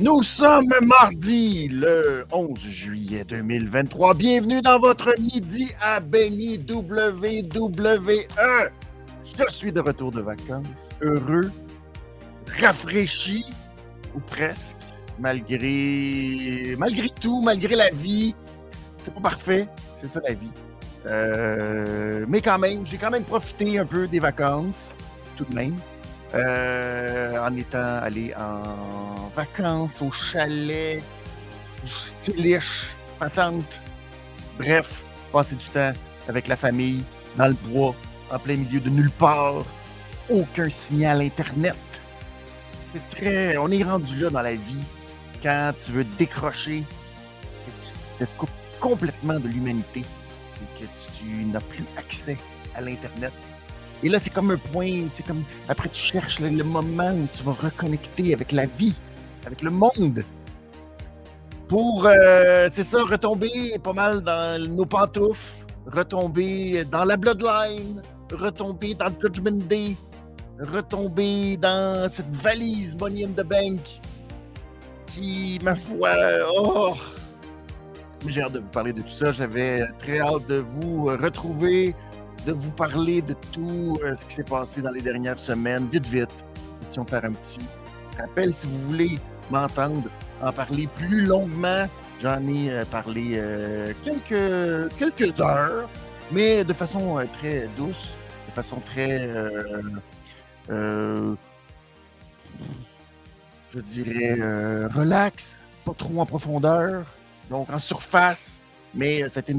Nous sommes mardi, le 11 juillet 2023. Bienvenue dans votre midi à Béni WWE. Je suis de retour de vacances, heureux, rafraîchi, ou presque, malgré, malgré tout, malgré la vie. C'est pas parfait, c'est ça la vie. Euh, mais quand même, j'ai quand même profité un peu des vacances, tout de même. Euh, en étant allé en vacances au chalet, stylish, patente. Bref, passer du temps avec la famille, dans le bois, en plein milieu de nulle part. Aucun signal Internet. C'est très. On est rendu là dans la vie quand tu veux décrocher, que tu te coupes complètement de l'humanité et que tu n'as plus accès à l'Internet et là, c'est comme un point, c'est comme après tu cherches le, moment où tu vas reconnecter avec la vie, avec le monde. Pour, euh, c'est ça, retomber pas mal dans nos pantoufles, retomber dans la bloodline, retomber dans Judgment Day, retomber dans cette valise Money in the Bank qui, ma foi, oh! J'ai hâte de vous parler de tout ça. J'avais très hâte de vous retrouver de vous parler de tout euh, ce qui s'est passé dans les dernières semaines, vite, vite. Question de faire un petit rappel si vous voulez m'entendre en parler plus longuement. J'en ai euh, parlé euh, quelques, quelques heures, mais de façon très douce, de façon très, je dirais, relax, pas trop en profondeur, donc en surface mais euh, c'était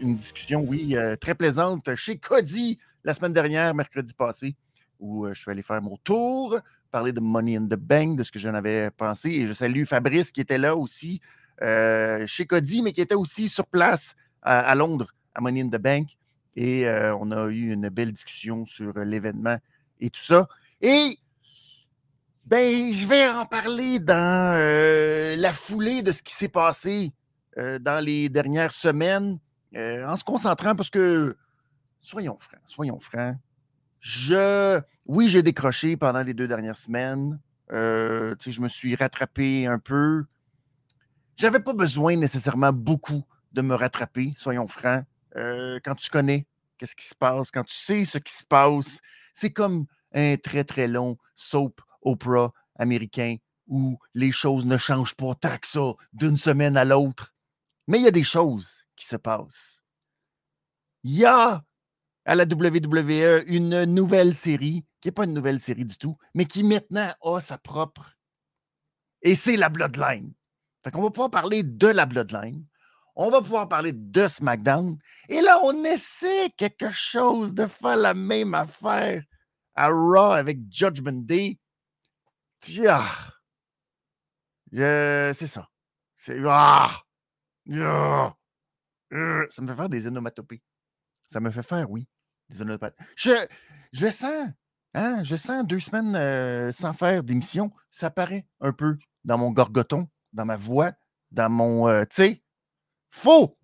une, discussion, oui, euh, très plaisante chez Cody la semaine dernière, mercredi passé, où euh, je suis allé faire mon tour, parler de Money in the Bank, de ce que j'en avais pensé. Et je salue Fabrice qui était là aussi chez Cody, mais qui était aussi sur place à, Londres, à Money in the Bank. Et on a eu une belle discussion sur l'événement et tout ça. Et ben, je vais en parler dans la foulée de ce qui s'est passé dans les dernières semaines euh, en se concentrant parce que, soyons francs, soyons francs, je, oui, j'ai décroché pendant les deux dernières semaines. Euh, je me suis rattrapé un peu. J'avais pas besoin nécessairement beaucoup de me rattraper, soyons francs. quand tu connais qu'est-ce qui se passe, quand tu sais ce qui se passe, c'est comme un très, très long soap opera américain où les choses ne changent pas tant que ça d'une semaine à l'autre. Mais il y a des choses qui se passent. Il y a à la WWE une nouvelle série, qui n'est pas une nouvelle série du tout, mais qui maintenant a sa propre. Et c'est la Bloodline. Fait qu'on va pouvoir parler de la Bloodline. On va pouvoir parler de SmackDown. Et là, on essaie quelque chose de faire la même affaire à Raw avec Judgment Day. Tiens, c'est ça. C'est. Ah! Euh, ça me fait faire des onomatopées. Ça me fait faire, oui, des onomatopées. Je, je sens, hein, je sens deux semaines euh, sans faire d'émission. Ça paraît un peu dans mon gorgoton, dans ma voix, dans mon. Euh, tu sais, faut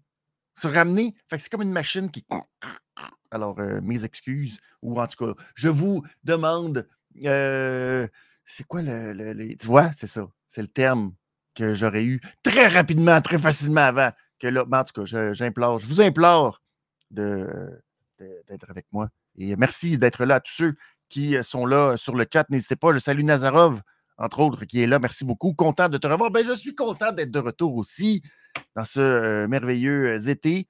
se ramener. Fait que c'est comme une machine qui. Alors, mes excuses, ou en tout cas, je vous demande. c'est quoi le, Tu vois, c'est ça. C'est le terme que j'aurais eu très rapidement, très facilement avant. Que là, en tout cas, j'implore, je, vous implore d'être avec moi. Et merci d'être là à tous ceux qui sont là sur le chat. N'hésitez pas, je salue Nazarov, entre autres, qui est là. Merci beaucoup. Content de te revoir. Ben, je suis content d'être de retour aussi dans ce euh, merveilleux euh, été.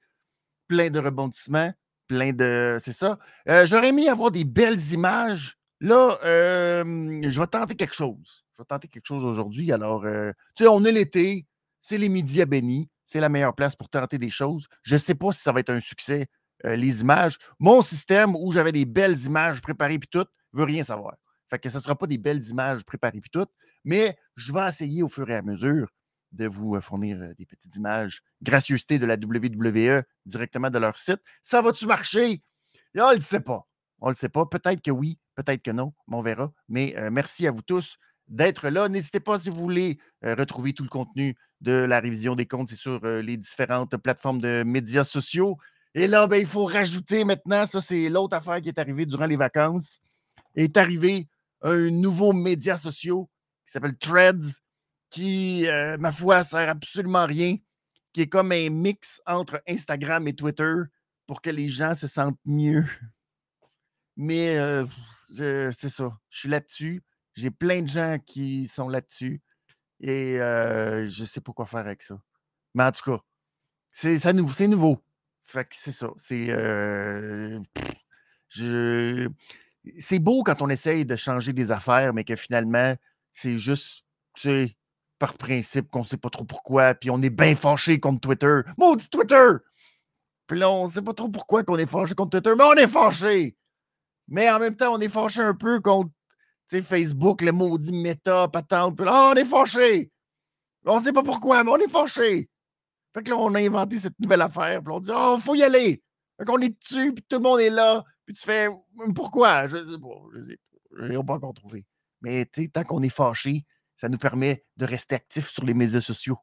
Plein de rebondissements, plein de. C'est ça. Euh, j'aurais aimé avoir des belles images. Là, je vais tenter quelque chose je vais tenter quelque chose aujourd'hui. Alors, euh, tu sais, on est l'été, c'est les midis à Béni, c'est la meilleure place pour tenter des choses. Je ne sais pas si ça va être un succès, euh, les images. Mon système où j'avais des belles images préparées puis tout, veut rien savoir. Fait que ce ne sera pas des belles images préparées puis tout, mais je vais essayer au fur et à mesure de vous euh, fournir des petites images. Gracieuseté de la WWE directement de leur site. Ça va-tu marcher? on ne le sait pas. On ne le sait pas. Peut-être que oui, peut-être que non, mais on verra. Mais merci à vous tous d'être là. N'hésitez pas si vous voulez euh, retrouver tout le contenu de la révision des comptes, sur euh, les différentes plateformes de médias sociaux. Et là, ben, il faut rajouter maintenant, ça c'est l'autre affaire qui est arrivée durant les vacances, est arrivé un nouveau média social qui s'appelle Threads. qui, euh, ma foi, sert absolument rien, qui est comme un mix entre Instagram et Twitter pour que les gens se sentent mieux. Mais c'est ça. Je suis là-dessus. J'ai plein de gens qui sont là-dessus. Et je ne sais pas quoi faire avec ça. Mais en tout cas, c'est nouveau. Fait que c'est ça. C'est. c'est beau quand on essaye de changer des affaires, mais que finalement, c'est juste, tu par principe qu'on ne sait pas trop pourquoi, puis on est bien fâché contre Twitter. Maudit Twitter! Puis là, on ne sait pas trop pourquoi qu'on est fâché contre Twitter, mais on est fâché! Mais en même temps, on est fâché un peu contre Facebook, le maudit méta, patente. Puis là, on est fâché! On ne sait pas pourquoi, mais on est fâché! Fait que là, on a inventé cette nouvelle affaire, puis on dit, oh, faut y aller! Fait qu'on est dessus, puis tout le monde est là, puis tu fais, pourquoi? Je sais pas, je sais pas. N'ont pas encore trouvé. Mais tant qu'on est fâché, ça nous permet de rester actifs sur les médias sociaux.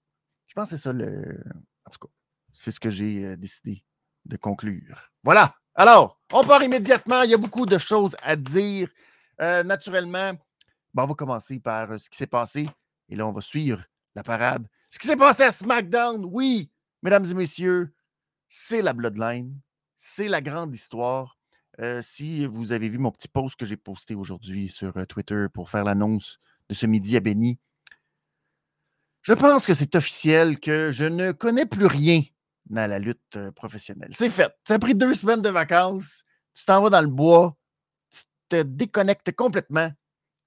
Je pense que c'est ça le. En tout cas, c'est ce que j'ai euh, décidé de conclure. Voilà. Alors, on part immédiatement. Il y a beaucoup de choses à dire. Euh, naturellement, on va commencer par euh, ce qui s'est passé. Et là, on va suivre la parade. Ce qui s'est passé à SmackDown, oui, mesdames et messieurs, c'est la Bloodline. C'est la grande histoire. si vous avez vu mon petit post que j'ai posté aujourd'hui sur Twitter pour faire l'annonce de ce midi à Béni. Je pense que c'est officiel que je ne connais plus rien dans la lutte euh, professionnelle. C'est fait. Tu as pris deux semaines de vacances, tu t'en vas dans le bois, te déconnectes complètement,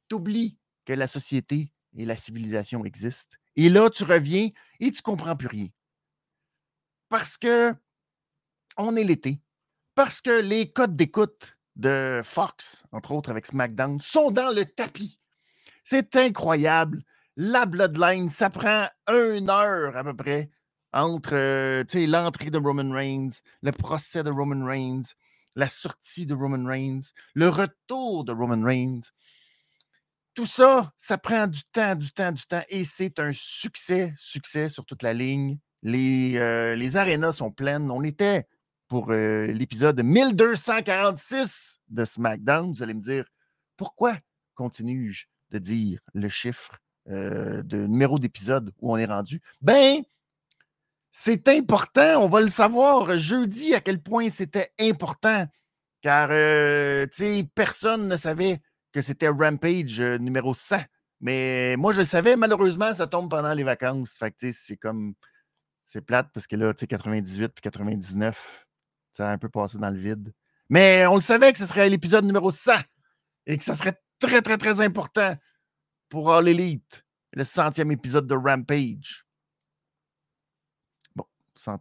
tu oublies que la société et la civilisation existent. Et là, tu reviens et tu ne comprends plus rien. Parce que on est l'été. Parce que les codes d'écoute de Fox, entre autres avec SmackDown, sont dans le tapis. C'est incroyable. La Bloodline, ça prend une heure à peu près entre euh, l'entrée de Roman Reigns, le procès de Roman Reigns, la sortie de Roman Reigns, le retour de Roman Reigns. Tout ça, ça prend du temps, du temps, du temps et c'est un succès, succès sur toute la ligne. Les, euh, arénas sont pleines. On était pour euh, l'épisode 1246 de SmackDown. Vous allez me dire, pourquoi continue-je de dire le chiffre euh, de numéro d'épisode où on est rendu, ben, c'est important. On va le savoir jeudi à quel point c'était important. Car, euh, personne ne savait que c'était Rampage euh, numéro 100. Mais moi, je le savais. Malheureusement, ça tombe pendant les vacances. Fait c'est comme. C'est plate parce que là, tu sais, 98 puis 99, ça a un peu passé dans le vide. Mais on le savait que ce serait l'épisode numéro 100 et que ça serait très, très, très important pour All Elite, le centième épisode de Rampage.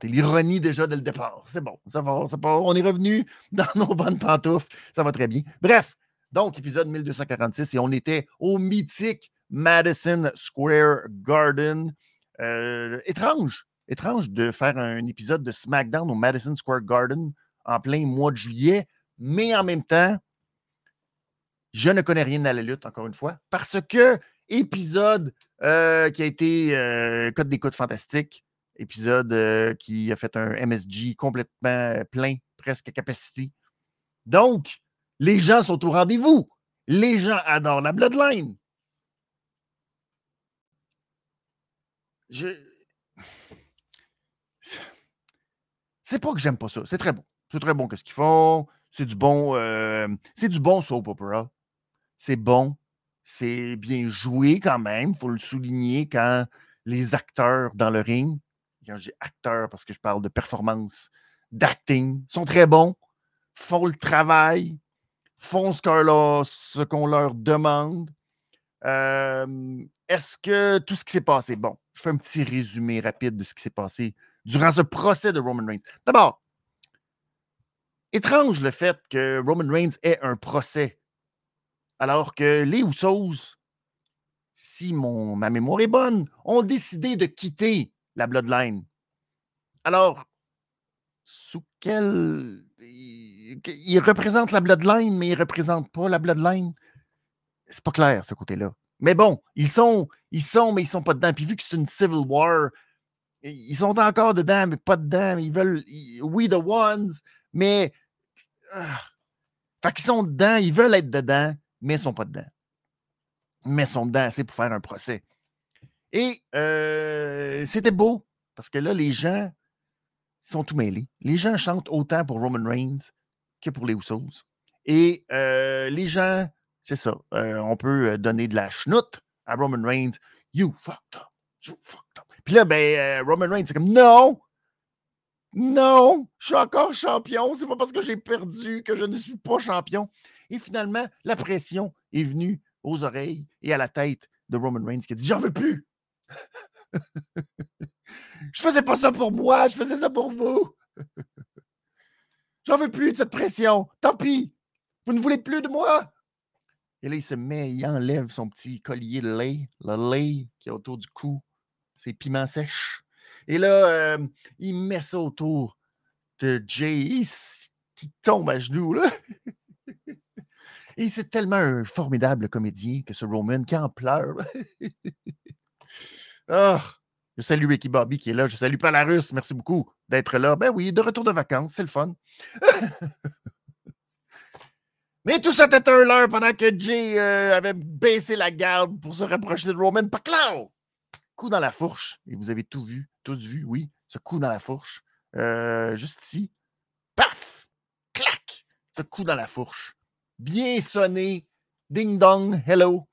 L'ironie déjà dès le départ. C'est bon, ça va, ça va, on est revenu dans nos bonnes pantoufles, ça va très bien. Bref, donc épisode 1246 et on était au mythique Madison Square Garden. Euh, étrange, étrange de faire un épisode de SmackDown au Madison Square Garden en plein mois de juillet, mais en même temps, je ne connais rien à la lutte, encore une fois, parce que épisode euh, qui a été euh, code d'écoute fantastique, épisode euh, qui a fait un MSG complètement plein, presque à capacité. Donc, les gens sont au rendez-vous. Les gens adorent la Bloodline. Je. C'est pas que j'aime pas ça. C'est très bon. C'est très bon que ce qu'ils font. C'est du bon. c'est du bon soap opera c'est bon, c'est bien joué quand même, il faut le souligner quand les acteurs dans le ring, quand j'ai acteurs parce que je parle de performance, d'acting, sont très bons, font le travail, font ce qu'on leur, demande. Est-ce que tout ce qui s'est passé, bon, je fais un petit résumé rapide de ce qui s'est passé durant ce procès de Roman Reigns. D'abord, étrange le fait que Roman Reigns ait un procès alors que les Usos, si mon, ma mémoire est bonne, ont décidé de quitter la Bloodline. Alors, sous quel. Ils représentent la Bloodline, mais ils ne représentent pas la Bloodline? C'est pas clair, ce côté-là. Mais bon, ils sont, ils sont, mais ils sont pas dedans. Puis vu que c'est une Civil War, ils sont encore dedans, mais pas dedans. Ils veulent. We the ones, mais. Ah, fait qu'ils sont dedans, ils veulent être dedans, mais ils sont pas dedans. Mais ils sont dedans assez pour faire un procès. Et c'était beau parce que là, les gens sont tout mêlés. Les gens chantent autant pour Roman Reigns que pour les Usos. Et les gens, c'est ça, on peut donner de la chenoute à Roman Reigns. You fucked up. You fucked up. Puis là, ben, Roman Reigns, c'est comme non, non, je suis encore champion. C'est pas parce que j'ai perdu que je ne suis pas champion. Et finalement, la pression est venue aux oreilles et à la tête de Roman Reigns qui a dit J'en veux plus. je faisais pas ça pour moi, je faisais ça pour vous. J'en veux plus de cette pression. Tant pis. Vous ne voulez plus de moi. Et là, il se met, il enlève son petit collier de lait, le lait qui est autour du cou, ses piments sèches. Et là, euh, il met ça autour de Jay. qui tombe à genoux. Et c'est tellement un formidable comédien que ce Roman qui en pleure. oh, je salue Ricky Bobby qui est là. Je salue Palarus. Merci beaucoup d'être là. Ben oui, de retour de vacances. C'est le fun. Mais tout ça était un leurre pendant que Jay euh, avait baissé la garde pour se rapprocher de Roman. Pas clair! Coup dans la fourche. Et vous avez tout vu, tous vu, oui, ce coup dans la fourche. Euh, juste ici. Paf! Clac! Ce coup dans la fourche. Bien sonné. Ding dong, hello.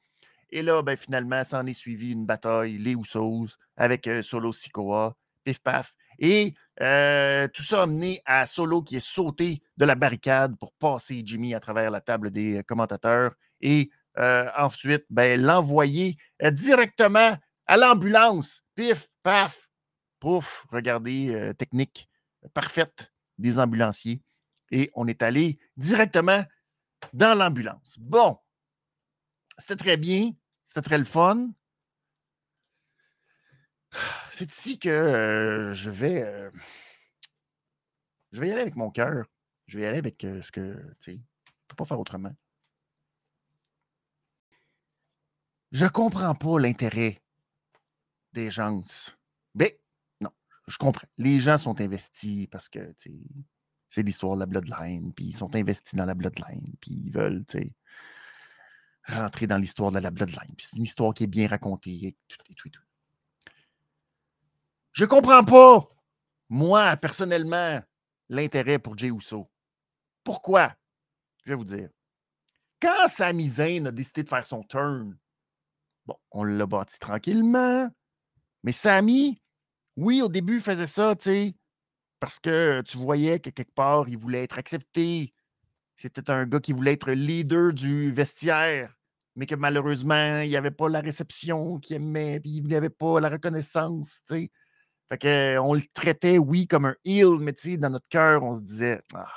Et là, ben, finalement, ça en est suivi une bataille, les Usos, avec euh, Solo Sikoa, pif paf. Et euh, tout ça a mené à Solo qui est sauté de la barricade pour passer Jimmy à travers la table des commentateurs. Et ensuite, ben, l'envoyer directement à l'ambulance. Pif, paf, pouf, regardez, euh, technique parfaite des ambulanciers. Et on est allé directement dans l'ambulance. Bon, c'était très bien, c'était très le fun. C'est ici que euh, je vais. Euh, je vais y aller avec mon cœur. Je vais y aller avec ce que. Tu sais, peux pas faire autrement. Je comprends pas l'intérêt des gens. Ben, non, je comprends. Les gens sont investis parce que c'est l'histoire de la Bloodline, puis ils sont investis dans la Bloodline, puis ils veulent rentrer dans l'histoire de la Bloodline. c'est une histoire qui est bien racontée et tout, et tout, tout. Je comprends pas, moi, personnellement, l'intérêt pour Jay Uso. Pourquoi? Je vais vous dire. Quand Sami Zayn a décidé de faire son turn, bon, on l'a bâti tranquillement. Mais Samy, oui, au début, il faisait ça, tu sais, parce que tu voyais que quelque part, il voulait être accepté. C'était un gars qui voulait être leader du vestiaire, mais que malheureusement, il n'y avait pas la réception qu'il aimait, puis il n'avait pas la reconnaissance, tu sais. Fait qu'on le traitait, oui, comme un heel, mais tu sais, dans notre cœur, on se disait, ah,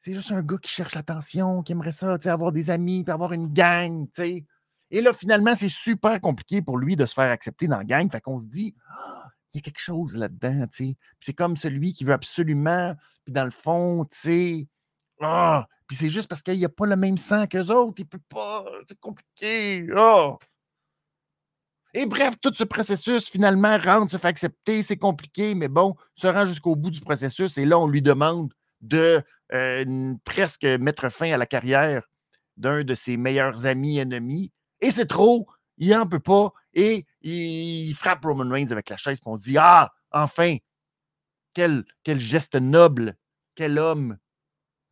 c'est juste un gars qui cherche l'attention, qui aimerait ça, tu sais, avoir des amis, puis avoir une gang, tu sais. Et là, finalement, c'est super compliqué pour lui de se faire accepter dans la gang. Fait qu'on se dit, «Ah, il y a quelque chose là-dedans, tu sais. c'est comme celui qui veut absolument, puis dans le fond, tu sais, ah, puis c'est juste parce qu'il n'y a pas le même sang qu'eux autres, il peut pas, c'est compliqué, oh. Et bref, tout ce processus, finalement, rentre, se fait accepter, c'est compliqué, mais bon, se rend jusqu'au bout du processus, et là, on lui demande de euh, presque mettre fin à la carrière d'un de ses meilleurs amis ennemis, et c'est trop. Il n'en peut pas. Et il frappe Roman Reigns avec la chaise. Puis on dit Ah, enfin, quel geste noble, quel homme.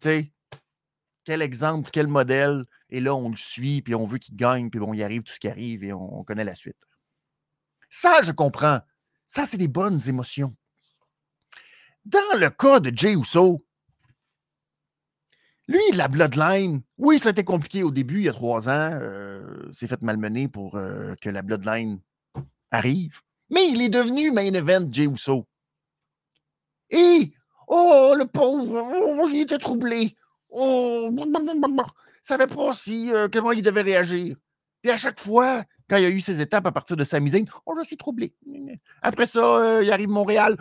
Quel exemple, quel modèle. Et là, on le suit, puis on veut qu'il gagne, puis bon, il arrive tout ce qui arrive, et on, connaît la suite. Ça, je comprends. Ça, c'est des bonnes émotions. Dans le cas de Jay Uso, lui, la Bloodline, oui, ça a été compliqué au début, il y a trois ans. Euh, c'est fait malmener pour euh, que la Bloodline arrive. Mais il est devenu main event Jey Uso. Et, oh, le pauvre, oh, il était troublé. Oh, savait pas si, euh, comment il devait réagir. Puis à chaque fois, quand il y a eu ces étapes à partir de sa Zayn, oh, je suis troublé. Après ça, il arrive Montréal.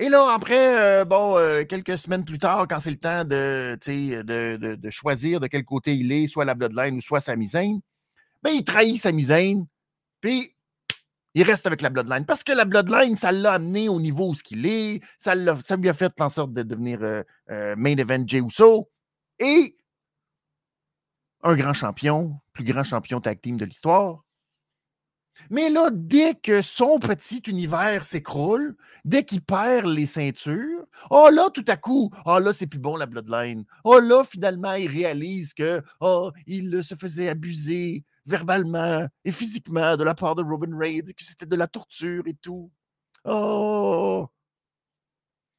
Et là, après, euh, bon, euh, quelques semaines plus tard, quand c'est le temps de, choisir de quel côté il est, soit la Bloodline ou soit sa Zayn, ben, il trahit sa Zayn, puis il reste avec la Bloodline. Parce que la Bloodline, ça l'a amené au niveau où ce qu'il est, ça, lui a fait en sorte de devenir euh, main event Jey Uso, et un grand champion, plus grand champion tag team de l'histoire. Mais là, dès que son petit univers s'écroule, dès qu'il perd les ceintures, oh là, tout à coup, oh là, c'est plus bon la Bloodline. Oh là, finalement, il réalise que oh, il se faisait abuser verbalement et physiquement de la part de Robin Reigns que c'était de la torture et tout. Oh!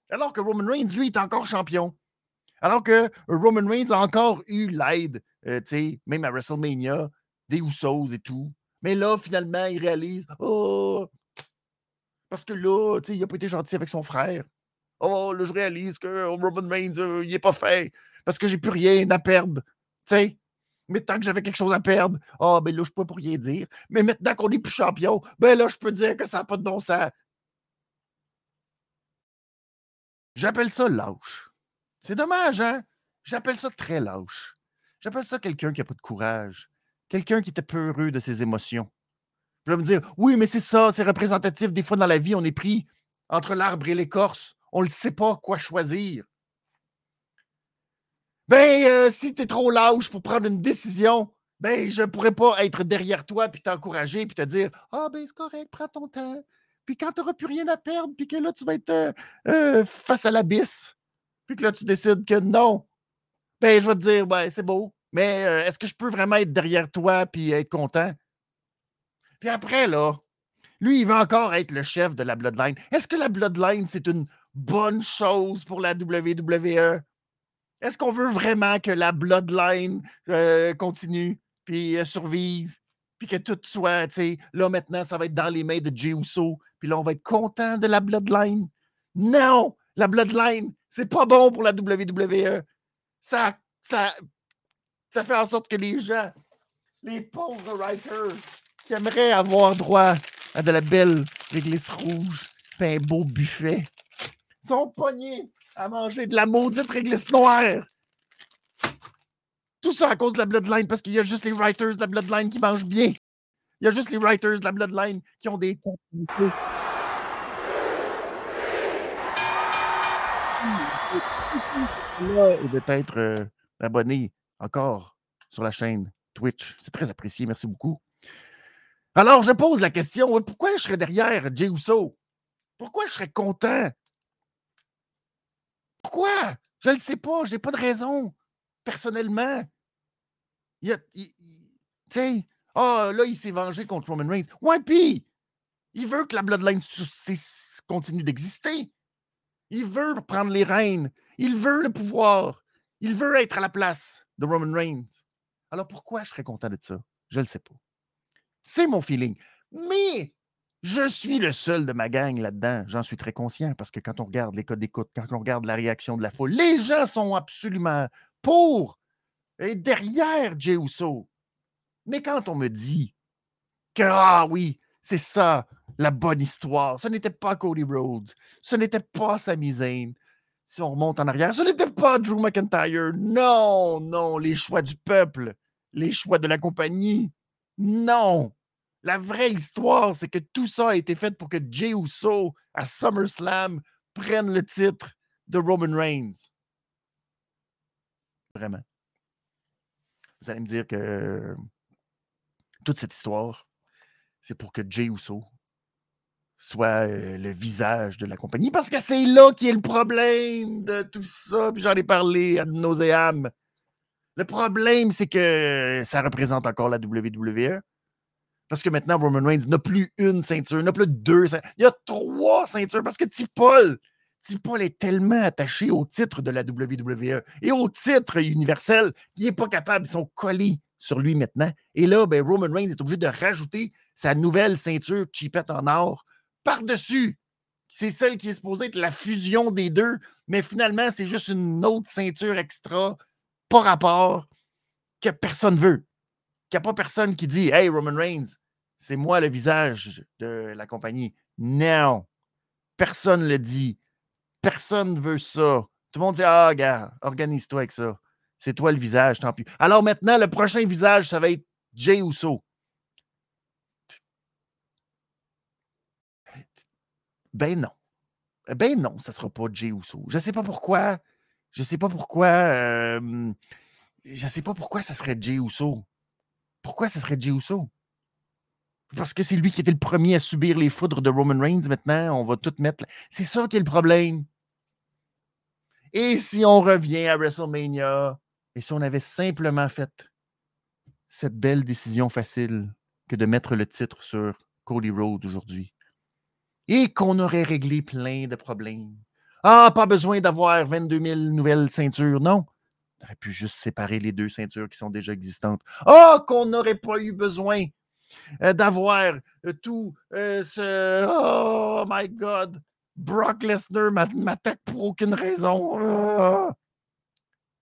Alors que Roman Reigns, lui, est encore champion. Alors que Roman Reigns a encore eu l'aide, euh, tu sais, même à WrestleMania, des Usos et tout. Mais là, finalement, il réalise Oh! Parce que là, tu sais, il n'a pas été gentil avec son frère. Oh, là, je réalise que Roman Reigns, euh, il n'est pas fait. Parce que j'ai plus rien à perdre. Tu sais? Mais tant que j'avais quelque chose à perdre, ah, ben là, je peux pas rien dire. Mais maintenant qu'on n'est plus champion, ben là, je peux dire que ça n'a pas de bon sens. J'appelle ça lâche. C'est dommage, hein? J'appelle ça très lâche. J'appelle ça quelqu'un qui n'a pas de courage. Quelqu'un qui était peureux de ses émotions. Je vais me dire, oui, mais c'est ça, c'est représentatif. Des fois, dans la vie, on est pris entre l'arbre et l'écorce. On ne sait pas quoi choisir. Ben, euh, si tu es trop lâche pour prendre une décision, ben, je ne pourrais pas être derrière toi puis t'encourager puis te dire Ah, ben, c'est correct, prends ton temps. Puis quand tu n'auras plus rien à perdre, puis que là, tu vas être euh, euh, face à l'abysse, puis que là, tu décides que non, ben, je vais te dire, ben, c'est beau, mais est-ce que je peux vraiment être derrière toi puis être content? Puis après, là, lui, il va encore être le chef de la Bloodline. Est-ce que la Bloodline, c'est une bonne chose pour la WWE? Est-ce qu'on veut vraiment que la Bloodline continue puis survive? Puis que tout soit, tu sais, là maintenant, ça va être dans les mains de Jey Uso, puis là, on va être content de la Bloodline? Non! La Bloodline, c'est pas bon pour la WWE. Ça, ça, ça fait en sorte que les gens, les pauvres writers, qui aimeraient avoir droit à de la belle réglisse rouge, un beau buffet, sont pognés à manger de la maudite réglisse noire. Tout ça à cause de la Bloodline, parce qu'il y a juste les writers de la Bloodline qui mangent bien. Il y a juste les writers de la Bloodline qui ont des et d'être euh, abonné encore sur la chaîne Twitch. C'est très apprécié. Merci beaucoup. Alors, je pose la question pourquoi je serais derrière Jey Uso? Pourquoi je serais content Pourquoi? Je ne le sais pas. Je n'ai pas de raison. Personnellement. Il, tu sais, ah, là, il s'est vengé contre Roman Reigns. Ouais, puis, il veut que la Bloodline continue d'exister. Il veut prendre les rênes. Il veut le pouvoir. Il veut être à la place de Roman Reigns. Alors pourquoi je serais content de ça? Je ne le sais pas. C'est mon feeling. Mais je suis le seul de ma gang là-dedans. J'en suis très conscient parce que quand on regarde les codes d'écoute, quand on regarde la réaction de la foule, les gens sont absolument pour et derrière Jey Uso. Mais quand on me dit que, ah oui, c'est ça, la bonne histoire, ce n'était pas Cody Rhodes, ce n'était pas Sami Zayn, si on remonte en arrière, ce n'était pas Drew McIntyre, non, non, les choix du peuple, les choix de la compagnie, non. La vraie histoire, c'est que tout ça a été fait pour que Jey Uso, à SummerSlam, prenne le titre de Roman Reigns. Vraiment. Vous allez me dire que toute cette histoire, c'est pour que Jay Uso soit le visage de la compagnie, parce que c'est là qui est le problème de tout ça, puis j'en ai parlé à nauséam. Le problème, c'est que ça représente encore la WWE. Parce que maintenant, Roman Reigns n'a plus une ceinture, n'a plus deux ceintures. Il y a trois ceintures parce que T-Paul, T-Paul est tellement attaché au titre de la WWE et au titre universel qu'il n'est pas capable. Ils sont collés sur lui maintenant. Et là, ben, Roman Reigns est obligé de rajouter sa nouvelle ceinture chipette en or par-dessus. C'est celle qui est supposée être la fusion des deux, mais finalement, c'est juste une autre ceinture extra, pas rapport, que personne veut. Qu'il n'y a pas personne qui dit Hey, Roman Reigns, c'est moi le visage de la compagnie. Non. Personne ne le dit. Personne ne veut ça. Tout le monde dit Ah, gars, organise-toi avec ça. C'est toi le visage, tant pis. Alors maintenant, le prochain visage, ça va être Jay Uso. Ben non. Ben non, ça ne sera pas Jay Uso. Je ne sais pas pourquoi. Je ne sais pas pourquoi. Euh, je ne sais pas pourquoi ça serait Jay Uso. Pourquoi ça serait Jay Uso? Parce que c'est lui qui était le premier à subir les foudres de Roman Reigns maintenant. On va tout mettre. C'est ça qui est le problème. Et si on revient à WrestleMania, et si on avait simplement fait cette belle décision facile que de mettre le titre sur Cody Rhodes aujourd'hui, et qu'on aurait réglé plein de problèmes. Ah, pas besoin d'avoir 22 000 nouvelles ceintures, non. On aurait pu juste séparer les deux ceintures qui sont déjà existantes. Ah, qu'on n'aurait pas eu besoin d'avoir euh, tout euh, ce. Oh my God! Brock Lesnar m'attaque pour aucune raison. Ah!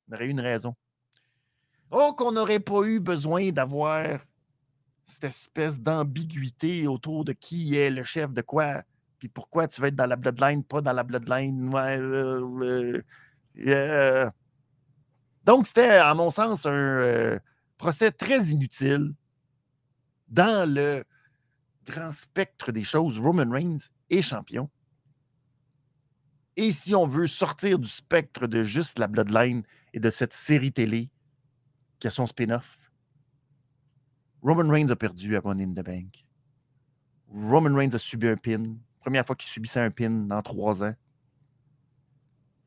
On aurait eu une raison. Oh, qu'on n'aurait pas eu besoin d'avoir cette espèce d'ambiguïté autour de qui est le chef de quoi, puis pourquoi tu vas être dans la bloodline, pas dans la bloodline. Donc, c'était, à mon sens, un procès très inutile dans le grand spectre des choses. Roman Reigns est champion. Et si on veut sortir du spectre de juste la Bloodline et de cette série télé qui a son spin-off, Roman Reigns a perdu à Money in the Bank. Roman Reigns a subi un pin. Première fois qu'il subissait un pin dans trois ans.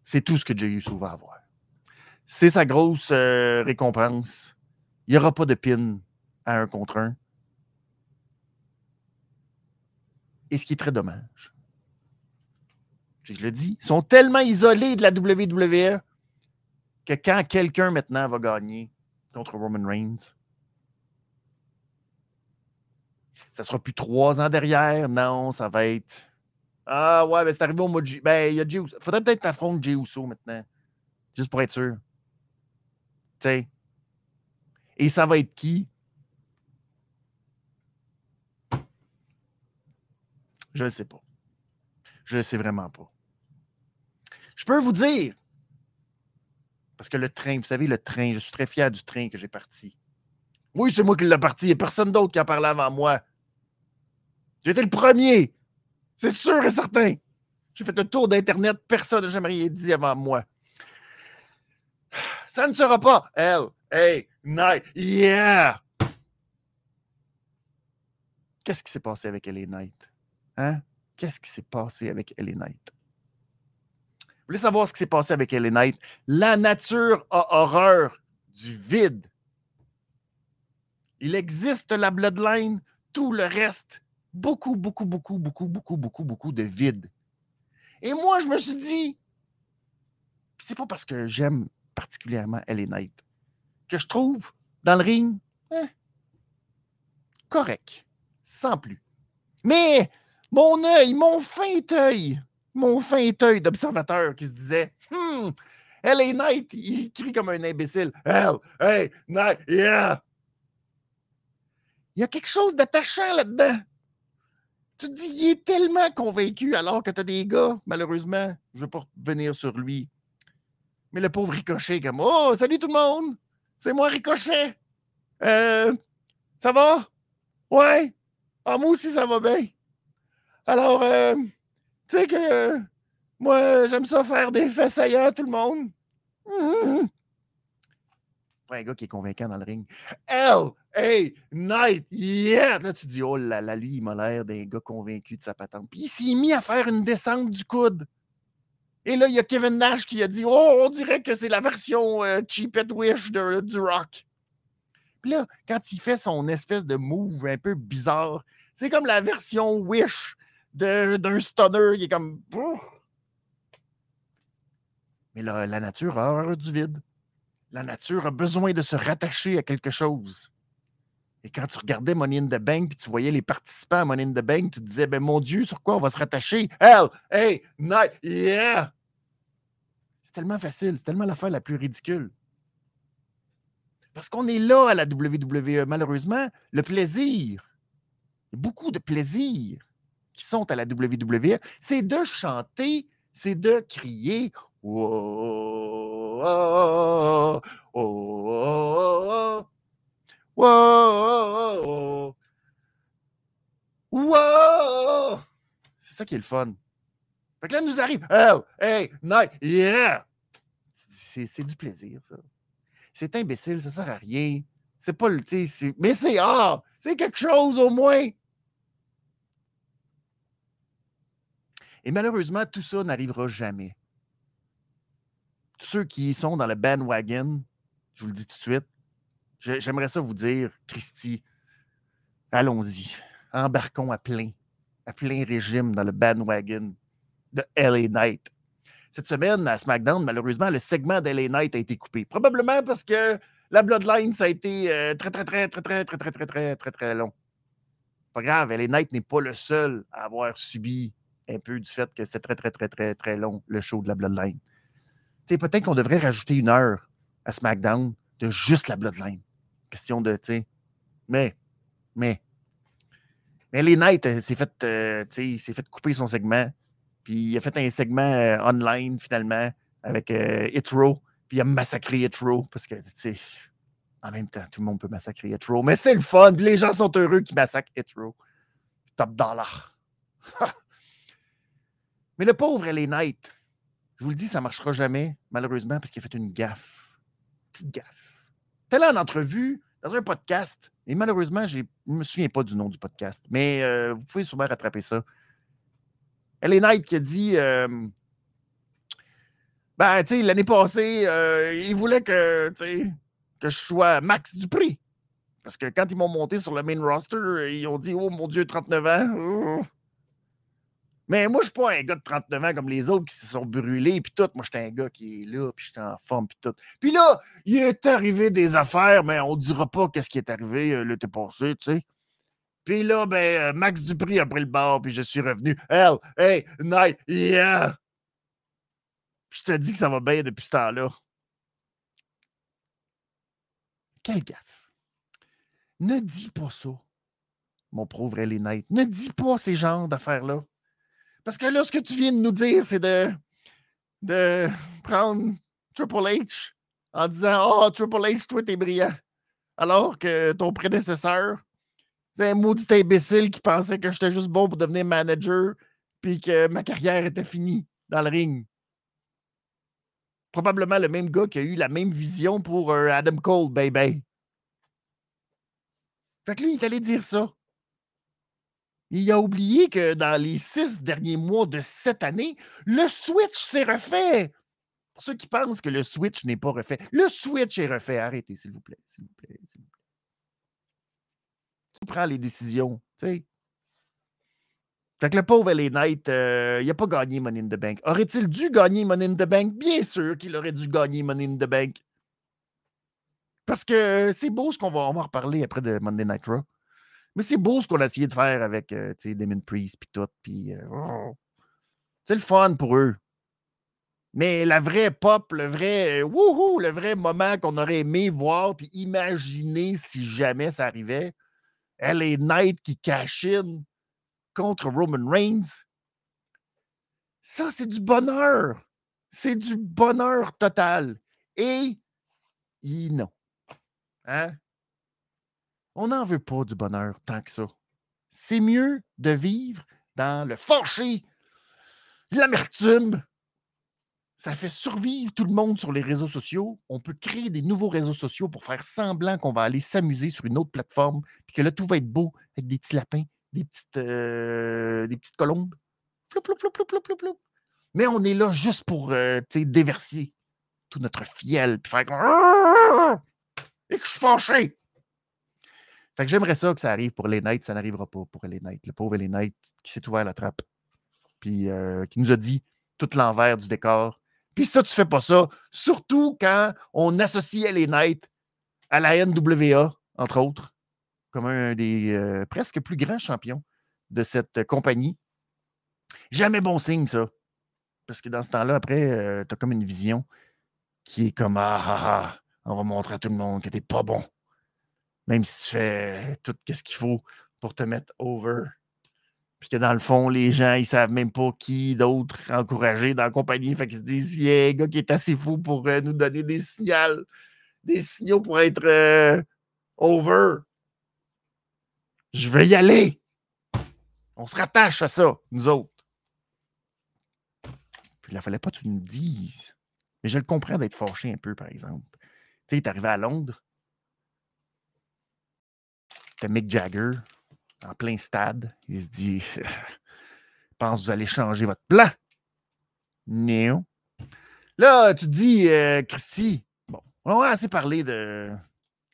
C'est tout ce que Jey Uso va avoir. C'est sa grosse euh, récompense. Il n'y aura pas de pin à un contre un. Et ce qui est très dommage je le dis, ils sont tellement isolés de la WWE que quand quelqu'un maintenant va gagner contre Roman Reigns, ça sera plus trois ans derrière. Non, ça va être. Ah ouais, ben c'est arrivé au mois de juillet. Ben, il y a Faudrait peut-être affronter Jey Uso maintenant. Juste pour être sûr. Tu sais? Et ça va être qui? Je ne sais pas. Je ne sais vraiment pas. Je peux vous dire, parce que le train, vous savez, le train, je suis très fier du train que j'ai parti. Oui, c'est moi qui l'ai parti. Il n'y a personne d'autre qui a parlé avant moi. J'étais le premier. C'est sûr et certain. J'ai fait le tour d'Internet. Personne n'a jamais rien dit avant moi. Ça ne sera pas L, A, Night. Yeah! Qu'est-ce qui s'est passé avec LA Knight? Hein? Qu'est-ce qui s'est passé avec LA Knight? Vous voulez savoir ce qui s'est passé avec LA Knight? La nature a horreur du vide. Il existe la bloodline, tout le reste, beaucoup, beaucoup, beaucoup, beaucoup, beaucoup, beaucoup, beaucoup de vide. Et moi, je me suis dit, c'est pas parce que j'aime particulièrement LA Knight que je trouve dans le ring hein, correct, sans plus. Mais mon œil, mon fin œil, mon fin œil d'observateur qui se disait Hmm, LA Knight, il crie comme un imbécile. Hell, hey, Knight, yeah! Il y a quelque chose d'attachant là-dedans. Tu te dis, il est tellement convaincu alors que tu as des gars, malheureusement, je ne veux pas venir sur lui. Mais le pauvre Ricochet, comme Oh, salut tout le monde! C'est moi, Ricochet! Euh, ça va? Ouais? Ah, moi aussi, ça va bien. Alors, euh, tu sais que moi, j'aime ça faire des fesses à tout le monde. Pas un gars qui est convaincant dans le ring. L, A, Night, yeah! Là, tu dis, oh là là, lui, il m'a l'air d'un gars convaincu de sa patente. Puis il s'est mis à faire une descente du coude. Et là, il y a Kevin Nash qui a dit, oh, on dirait que c'est la version euh, Cheap at Wish de, du rock. Puis là, quand il fait son espèce de move un peu bizarre, c'est comme la version Wish d'un stunner qui est comme. Mais la, la nature a horreur du vide. La nature a besoin de se rattacher à quelque chose. Et quand tu regardais Money in the Bank puis tu voyais les participants à Money in the Bank, tu te disais, ben mon Dieu, sur quoi on va se rattacher? Hell, hey, night, yeah! C'est tellement facile, c'est tellement l'affaire la plus ridicule. Parce qu'on est là à la WWE, malheureusement, le plaisir, beaucoup de plaisir qui sont à la WWE, c'est de chanter, c'est de crier oh, oh, oh, C'est ça qui est le fun. Fait que là, nous arrive. Oh, hey, night, yeah! C'est du plaisir, ça. C'est imbécile, ça sert à rien. C'est pas le. Mais c'est ah! C'est quelque chose au moins. Et malheureusement, tout ça n'arrivera jamais. Tous ceux qui sont dans le bandwagon, je vous le dis tout de suite, j'aimerais ça vous dire, Christy, allons-y, embarquons à plein, à plein régime dans le bandwagon de LA Knight. Cette semaine, à SmackDown, malheureusement, le segment d'LA Knight a été coupé. Probablement parce que la Bloodline, ça a été très, très, très, très, très, très, très, très, très, très, très long. Pas grave, LA Knight n'est pas le seul à avoir subi un peu du fait que c'était très, très, très, très, très long, le show de la Bloodline. peut-être qu'on devrait rajouter une heure à SmackDown de juste la Bloodline. Question de, tu sais. Mais, mais, mais les Knight s'est fait, s'est fait couper son segment. Puis il a fait un segment online finalement avec Itro. Puis il a massacré Itro parce que, tu sais, en même temps, tout le monde peut massacrer Itro. Mais c'est le fun. les gens sont heureux qu'ils massacrent Itro. Top dollar. Mais le pauvre les Knight, je vous le dis, ça ne marchera jamais, malheureusement, parce qu'il a fait une gaffe. Petite gaffe. T'es là en entrevue, dans un podcast, et malheureusement, je ne me souviens pas du nom du podcast, mais euh, vous pouvez sûrement rattraper ça. Elle est qui a dit euh, Ben, tu sais, l'année passée, euh, il voulait que, que je sois Max du prix. Parce que quand ils m'ont monté sur le main roster, ils ont dit Oh mon Dieu, 39 ans. Mais moi, je suis pas un gars de 39 ans comme les autres qui se sont brûlés, puis tout. Moi, j'étais un gars qui est là, puis j'étais en forme, puis tout. Puis là, il est arrivé des affaires, mais on ne dira pas qu'est-ce qui est arrivé euh, l'été passé, tu sais. Puis là, ben, euh, Max Dupri a pris le bord, puis je suis revenu. Hell, hey, night, yeah! je te dis que ça va bien depuis ce temps-là. Quelle gaffe. Ne dis pas ça, mon pauvre Ellie Knight. Ne dis pas ces genres d'affaires-là. Parce que là, ce que tu viens de nous dire, c'est de, de prendre Triple H en disant Oh, Triple H, toi, t'es brillant. Alors que ton prédécesseur, c'est un maudit imbécile qui pensait que j'étais juste bon pour devenir manager puis que ma carrière était finie dans le ring. Probablement le même gars qui a eu la même vision pour euh, Adam Cole, baby. Fait que lui, il est allé dire ça. Il a oublié que dans les six derniers mois de cette année, le Switch s'est refait. Pour ceux qui pensent que le Switch n'est pas refait, le Switch est refait. Arrêtez, s'il vous plaît, s'il vous plaît, s'il vous plaît. Qui prend les décisions, tu sais? Fait que le pauvre LA Knight, euh, il n'a pas gagné Money in the Bank. Aurait-il dû gagner Money in the Bank? Bien sûr qu'il aurait dû gagner Money in the Bank. Parce que c'est beau ce qu'on va, on va reparler après de Monday Night Raw. Mais c'est beau ce qu'on a essayé de faire avec euh, Damon Priest puis tout. Euh, oh. c'est le fun pour eux. Mais la vraie pop, le vrai euh, wouhou, le vrai moment qu'on aurait aimé voir puis imaginer si jamais ça arrivait, elle est Knight qui cachine contre Roman Reigns. Ça, c'est du bonheur. C'est du bonheur total. Et, non. Hein? On n'en veut pas du bonheur tant que ça. C'est mieux de vivre dans le fâché, l'amertume. Ça fait survivre tout le monde sur les réseaux sociaux. On peut créer des nouveaux réseaux sociaux pour faire semblant qu'on va aller s'amuser sur une autre plateforme, puis que là, tout va être beau avec des petits lapins, des petites, euh, des petites colombes. Mais on est là juste pour euh, déverser tout notre fiel, puis faire et que je suis fâché. Fait que j'aimerais ça que ça arrive pour les Knights. Ça n'arrivera pas pour les Knights. Le pauvre les Knights qui s'est ouvert la trappe. Puis euh, qui nous a dit tout l'envers du décor. Puis ça, tu fais pas ça. Surtout quand on associait les Knights à la NWA, entre autres, comme un des euh, presque plus grands champions de cette compagnie. Jamais bon signe, ça. Parce que dans ce temps-là, après, euh, tu as comme une vision qui est comme ah, ah, ah, on va montrer à tout le monde que t'es pas bon. Même si tu fais tout ce qu'il faut pour te mettre over. Puis que dans le fond, les gens, ils savent même pas qui d'autre encourager dans la compagnie. Fait qu'ils se disent, il y a un gars qui est assez fou pour euh, nous donner des signaux, des signaux pour être euh, over. Je vais y aller. On se rattache à ça, nous autres. Puis il ne fallait pas que tu nous dises. Mais je le comprends d'être fâché un peu, par exemple. Tu sais, il est arrivé à Londres, Mick Jagger en plein stade. Il se dit pense que vous allez changer votre plan. Non. Là, tu te dis, euh, Christy, bon, on va assez parler de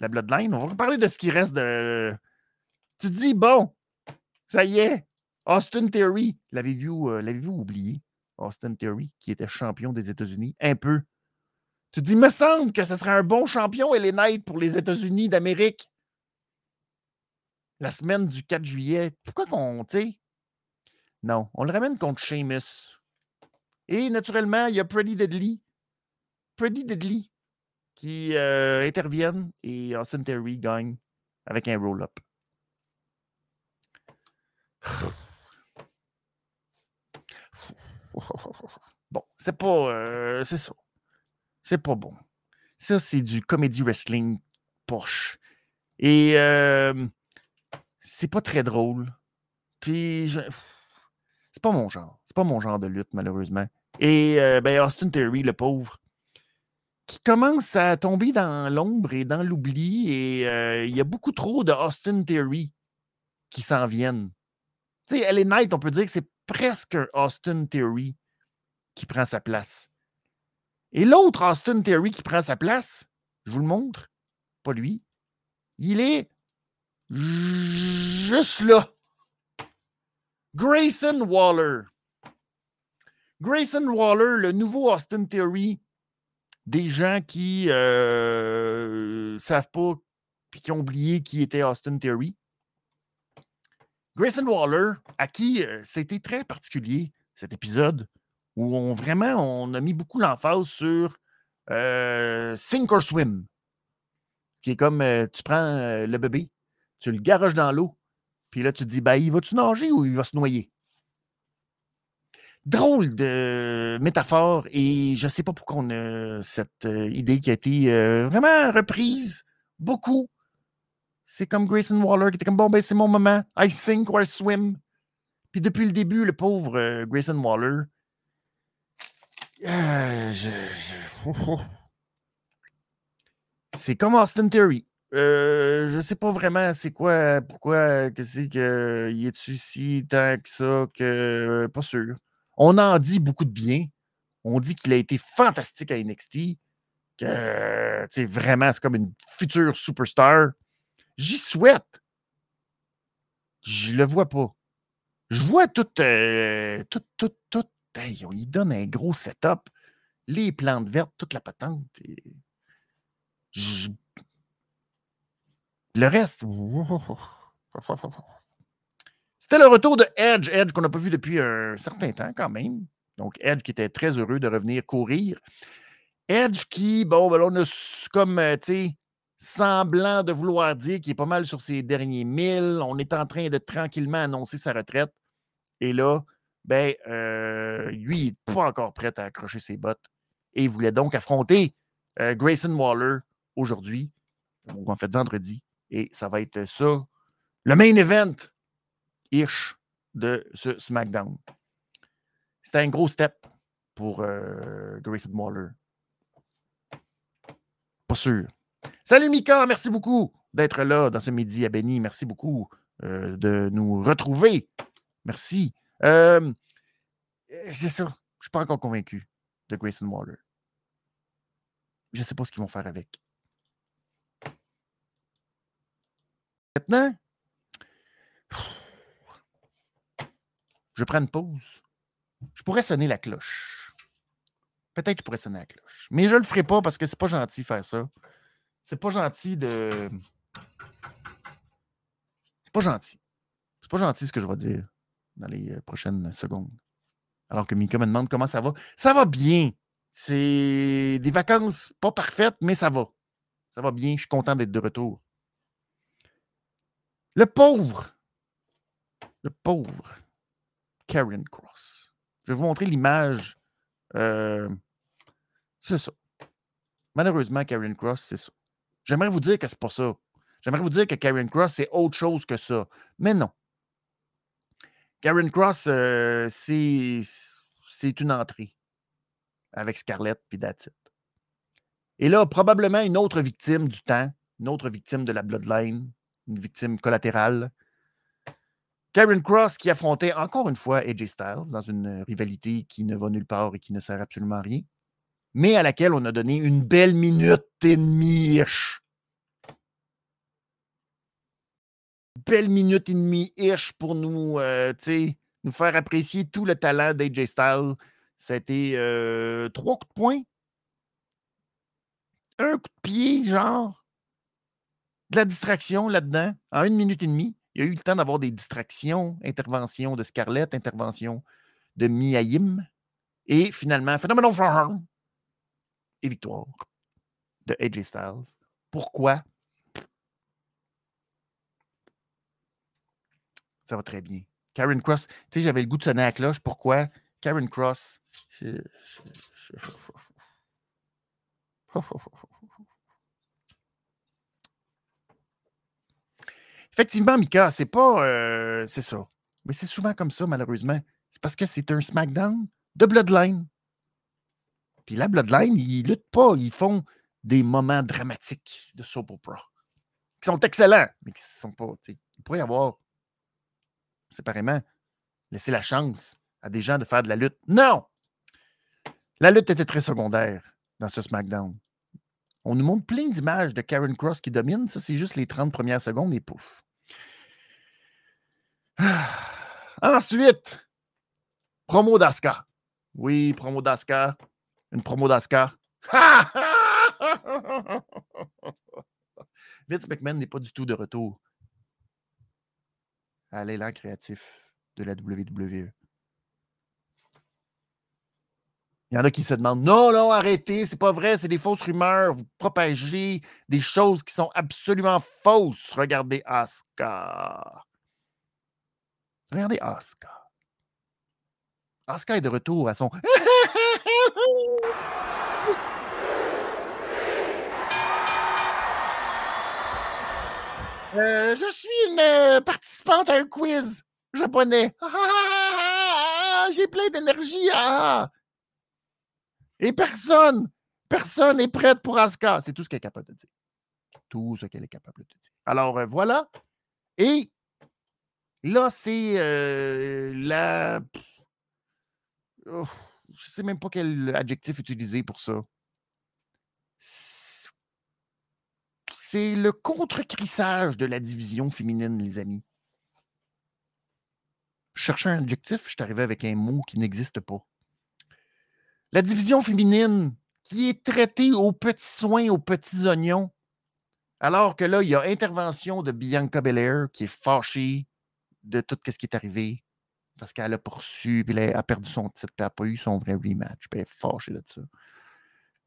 la Bloodline. On va parler de ce qui reste de. Tu te dis, bon, ça y est, Austin Theory, l'avez-vous euh, oublié? Austin Theory, qui était champion des États-Unis, un peu. Tu te dis, me semble que ce serait un bon champion, les Knight, pour les États-Unis d'Amérique. La semaine du 4 juillet. Pourquoi qu'on, tu Non, on le ramène contre Sheamus. Et naturellement, il y a Pretty Deadly. Pretty Deadly qui euh, interviennent et Austin Terry gagne avec un roll-up. Bon, c'est pas. Euh, c'est ça. C'est pas bon. Ça, c'est du comedy wrestling poche. Et euh, c'est pas très drôle. Puis, c'est pas mon genre. C'est pas mon genre de lutte, malheureusement. Et euh, ben, Austin Terry, le pauvre, qui commence à tomber dans l'ombre et dans l'oubli. Et euh, il y a beaucoup trop de Austin Theory qui s'en viennent. Tu sais, LA Knight, on peut dire que c'est presque Austin Theory qui prend sa place. Et l'autre Austin Theory qui prend sa place, je vous le montre, pas lui, il est juste là. Grayson Waller. Grayson Waller, le nouveau Austin Theory, des gens qui euh, savent pas et qui ont oublié qui était Austin Theory. Grayson Waller, à qui euh, c'était très particulier cet épisode, où on vraiment on a mis beaucoup l'emphase sur euh, Sink or Swim, qui est comme tu prends le bébé, tu le garoches dans l'eau, puis là tu te dis, ben, il va-tu nager ou il va se noyer? drôle de métaphore et je ne sais pas pourquoi on a cette euh, idée qui a été euh, vraiment reprise beaucoup. C'est comme Grayson Waller qui était comme bon, ben c'est mon moment. I sink or I swim. Puis depuis le début, le pauvre euh, Grayson Waller. C'est comme Austin Theory. Je ne sais pas vraiment c'est quoi, pourquoi, que c'est qu'il est si tant que ça, que pas sûr. On en dit beaucoup de bien. On dit qu'il a été fantastique à NXT, que vraiment, c'est comme une future superstar. J'y souhaite. Je le vois pas. Je vois tout, euh, tout, tout, tout. on donne un gros setup, les plantes vertes, toute la patente. Le reste. C'était le retour de Edge, Edge qu'on n'a pas vu depuis un certain temps quand même. Donc, Edge qui était très heureux de revenir courir. Edge qui, bon, ben là, on a comme, euh, tu sais, semblant de vouloir dire qu'il est pas mal sur ses derniers milles. On est en train de tranquillement annoncer sa retraite. Et là, ben, euh, lui, il n'est pas encore prêt à accrocher ses bottes. Et il voulait donc affronter euh, Grayson Waller aujourd'hui, en fait vendredi. Et ça va être ça, le main event ish de ce SmackDown. C'était un gros step pour euh, Grayson Waller. Pas sûr. Salut Mika, merci beaucoup d'être là dans ce midi à Benny. Merci beaucoup euh, de nous retrouver. Merci. Euh, c'est ça. Je ne suis pas encore convaincu de Grayson Waller. Je ne sais pas ce qu'ils vont faire avec. Maintenant, je prends une pause. Je pourrais sonner la cloche. Peut-être que je pourrais sonner la cloche. Mais je ne le ferai pas parce que c'est pas gentil de faire ça. C'est pas gentil de. C'est pas gentil. C'est pas gentil ce que je vais dire dans les euh, prochaines secondes. Alors que Mika me demande comment ça va. Ça va bien. C'est des vacances pas parfaites, mais ça va. Ça va bien. Je suis content d'être de retour. Le pauvre. Le pauvre. Karen Cross. Je vais vous montrer l'image. Euh, c'est ça. Malheureusement, Karen Cross, c'est ça. J'aimerais vous dire que c'est pas ça. J'aimerais vous dire que Karen Cross, c'est autre chose que ça. Mais non. Karen Cross, euh, c'est une entrée avec Scarlett puis Datit. Et là, probablement une autre victime du temps, une autre victime de la Bloodline, une victime collatérale, Karen Cross qui affrontait encore une fois AJ Styles dans une rivalité qui ne va nulle part et qui ne sert absolument à rien, mais à laquelle on a donné une belle minute et demie. Belle minute et demie ish pour nous, euh, nous faire apprécier tout le talent d'AJ Styles. Ça a été euh, trois coups de poing, un coup de pied, genre, de la distraction là-dedans, en une minute et demie. Il y a eu le temps d'avoir des distractions, intervention de Scarlett, intervention de Miaim, et finalement, Phenomenal Farm et victoire de AJ Styles. Pourquoi? Ça va très bien. Karen Cross, tu sais, j'avais le goût de sonner à cloche. Pourquoi? Karen Cross. Effectivement, Mika, c'est pas. Euh, c'est ça. Mais c'est souvent comme ça, malheureusement. C'est parce que c'est un SmackDown de Bloodline. Puis la Bloodline, ils luttent pas. Ils font des moments dramatiques de soap opera qui sont excellents, mais qui ne sont pas. Il pourrait y avoir séparément laisser la chance à des gens de faire de la lutte. Non! La lutte était très secondaire dans ce SmackDown. On nous montre plein d'images de Karen Cross qui domine. Ça, c'est juste les 30 premières secondes et pouf. Ensuite, promo d'Aska. Oui, promo d'Aska. Une promo d'Aska. Vince McMahon n'est pas du tout de retour à l'élan créatif de la WWE. Il y en a qui se demandent Non, non, arrêtez, c'est pas vrai, c'est des fausses rumeurs. Vous propagez des choses qui sont absolument fausses. Regardez Asuka. Regardez Asuka. Asuka est de retour à son. Euh, je suis une euh, participante à un quiz japonais. J'ai plein d'énergie. Ah! Et personne, personne n'est prête pour Asuka. C'est tout ce qu'elle est capable de dire. Tout ce qu'elle est capable de dire. Alors, euh, voilà. Et là, c'est la. Oh, je ne sais même pas quel adjectif utiliser pour ça c'est le contre-crissage de la division féminine, les amis. Je cherchais un adjectif, je suis arrivé avec un mot qui n'existe pas. La division féminine qui est traitée aux petits soins, aux petits oignons, alors que là, il y a intervention de Bianca Belair qui est fâchée de tout ce qui est arrivé parce qu'elle a poursu, puis elle a perdu son titre, puis elle n'a pas eu son vrai rematch, puis elle est fâchée de ça.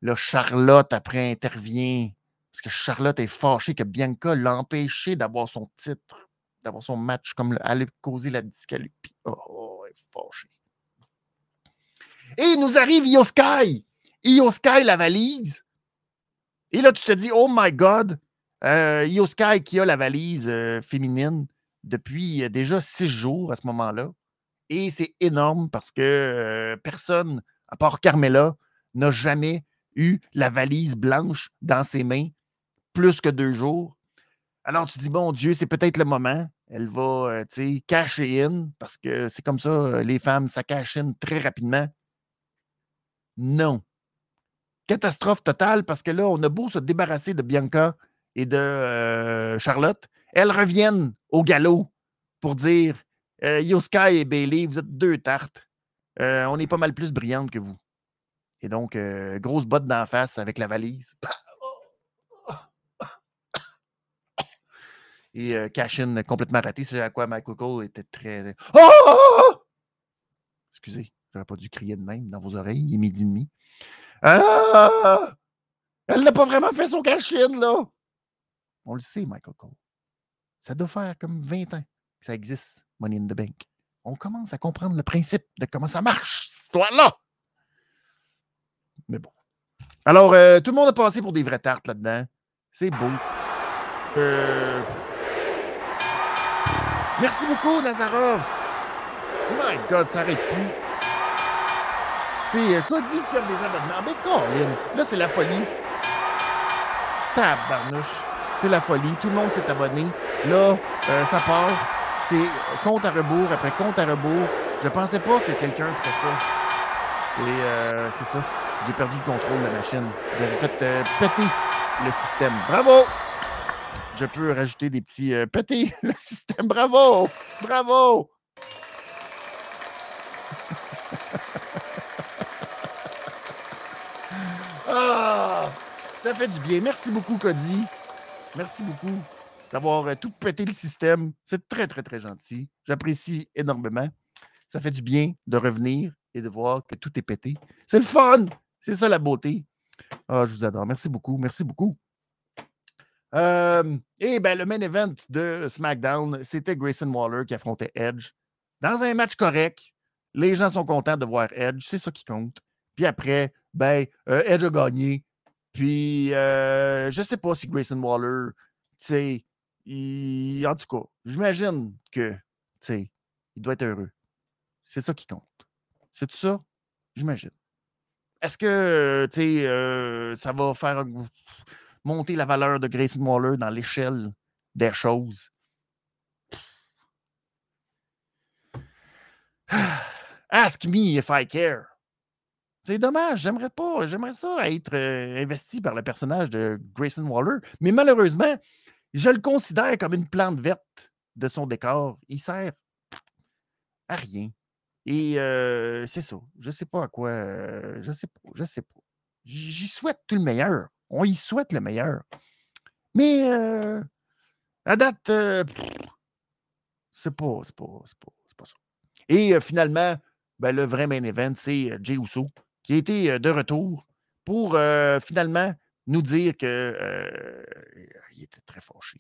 Là, Charlotte, après, intervient parce que Charlotte est fâchée que Bianca l'a empêché d'avoir son titre, d'avoir son match, comme elle a causé la disqualification. Oh, oh, elle est fâchée. Et nous arrive Io Sky. Io Sky, la valise. Et là, tu te dis, oh my God, euh, Io Sky qui a la valise euh, féminine depuis déjà six jours à ce moment-là. Et c'est énorme parce que personne, à part Carmela, n'a jamais eu la valise blanche dans ses mains plus que deux jours. Alors, tu dis, bon Dieu, c'est peut-être le moment. Elle va, cacher in, parce que c'est comme ça, les femmes, ça cache in très rapidement. Non. Catastrophe totale, parce que là, on a beau se débarrasser de Bianca et de Charlotte, elles reviennent au galop pour dire Yoska et Bailey, vous êtes deux tartes. on est pas mal plus brillantes que vous. Et donc, grosse botte d'en face avec la valise. et euh, Cashin complètement raté. C'est à quoi Michael Cole était très. Oh! Excusez, j'aurais pas dû crier de même dans vos oreilles. Il est midi et demi. Ah! Elle n'a pas vraiment fait son Cashin, là! On le sait, Michael Cole. Ça doit faire comme 20 ans que ça existe, Money in the Bank. On commence à comprendre le principe de comment ça marche, cette histoire-là. Mais bon. Alors, euh, tout le monde a passé pour des vraies tartes là-dedans. C'est beau. Euh, Merci beaucoup, Nazarov. Oh my God, ça arrête plus. C'est euh, Cody qui a des abonnements. Mais Colin, là, c'est la folie. Tabarnouche. C'est la folie. Tout le monde s'est abonné. Là, euh, ça part. c'est compte à rebours après compte à rebours. Je pensais pas que quelqu'un ferait ça. Et euh, c'est ça. J'ai perdu le contrôle de la machine. J'avais fait euh, péter le système. Bravo! Je peux rajouter des petits euh, péter le système. Bravo! Bravo! ah! Ça fait du bien. Merci beaucoup, Cody. Merci beaucoup d'avoir euh, tout pété le système. C'est très, très, très gentil. J'apprécie énormément. Ça fait du bien de revenir et de voir que tout est pété. C'est le fun! C'est ça la beauté. Ah, je vous adore. Merci beaucoup. Merci beaucoup. Euh, et ben, le main event de SmackDown, c'était Grayson Waller qui affrontait Edge. Dans un match correct, les gens sont contents de voir Edge. C'est ça qui compte. Puis après, ben, euh, Edge a gagné. Puis, euh, je ne sais pas si Grayson Waller, tu sais, en tout cas, j'imagine que, tu sais, il doit être heureux. C'est ça qui compte. C'est tout ça? J'imagine. Est-ce que, tu sais, euh, ça va faire monter la valeur de Grayson Waller dans l'échelle des choses? Ask me if I care. C'est dommage, j'aimerais pas, j'aimerais ça être euh, investi par le personnage de Grayson Waller, mais malheureusement, je le considère comme une plante verte de son décor. Il sert à rien. Et c'est ça. Je ne sais pas à quoi. je sais pas. Je sais pas. J'y souhaite tout le meilleur. On y souhaite le meilleur. Mais à date, c'est pas, pas, ça. Et finalement, ben, le vrai main event, c'est Jay Uso, qui a été de retour pour finalement nous dire qu'il était très fâché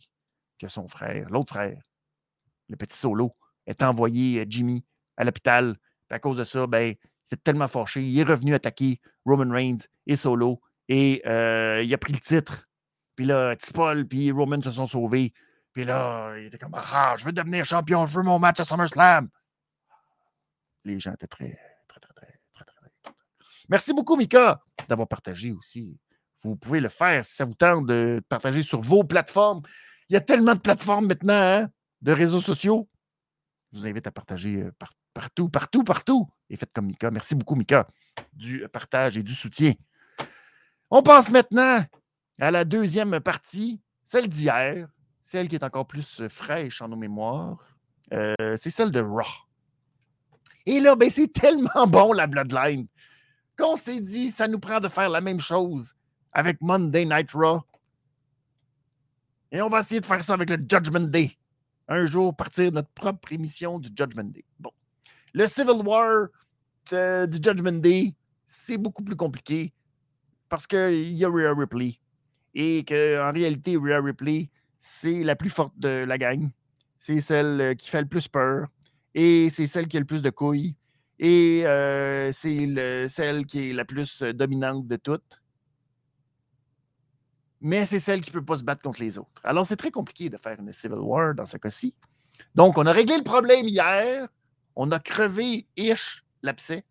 que son frère, l'autre frère, le petit solo, ait envoyé Jimmy à l'hôpital. À cause de ça, ben, il était tellement fâché. Il est revenu attaquer Roman Reigns et Solo. Et euh, il a pris le titre. Puis là, Paul puis Roman se sont sauvés. Puis là, il était comme Ah, je veux devenir champion, je veux mon match à SummerSlam. Les gens étaient très, très, très, très, très, très, Merci beaucoup, Mika, d'avoir partagé aussi. Vous pouvez le faire si ça vous tente de partager sur vos plateformes. Il y a tellement de plateformes maintenant, hein, de réseaux sociaux. Je vous invite à partager euh, partout partout, partout. Et faites comme Mika. Merci beaucoup, Mika, du partage et du soutien. On passe maintenant à la deuxième partie, celle d'hier, celle qui est encore plus fraîche en nos mémoires. Euh, c'est celle de Raw. Et là, ben, c'est tellement bon, la Bloodline, qu'on s'est dit, ça nous prend de faire la même chose avec Monday Night Raw. Et on va essayer de faire ça avec le Judgment Day. Un jour, partir notre propre émission du Judgment Day. Bon. Le Civil War du Judgment Day, c'est beaucoup plus compliqué parce qu'il y a Rhea Ripley. Et qu'en réalité, Rhea Ripley, c'est la plus forte de la gang. C'est celle euh, qui fait le plus peur. Et c'est celle qui a le plus de couilles. Et euh, c'est celle qui est la plus euh, dominante de toutes. Mais c'est celle qui ne peut pas se battre contre les autres. Alors, c'est très compliqué de faire une Civil War dans ce cas-ci. Donc, on a réglé le problème hier. On a crevé Ish l'abcès.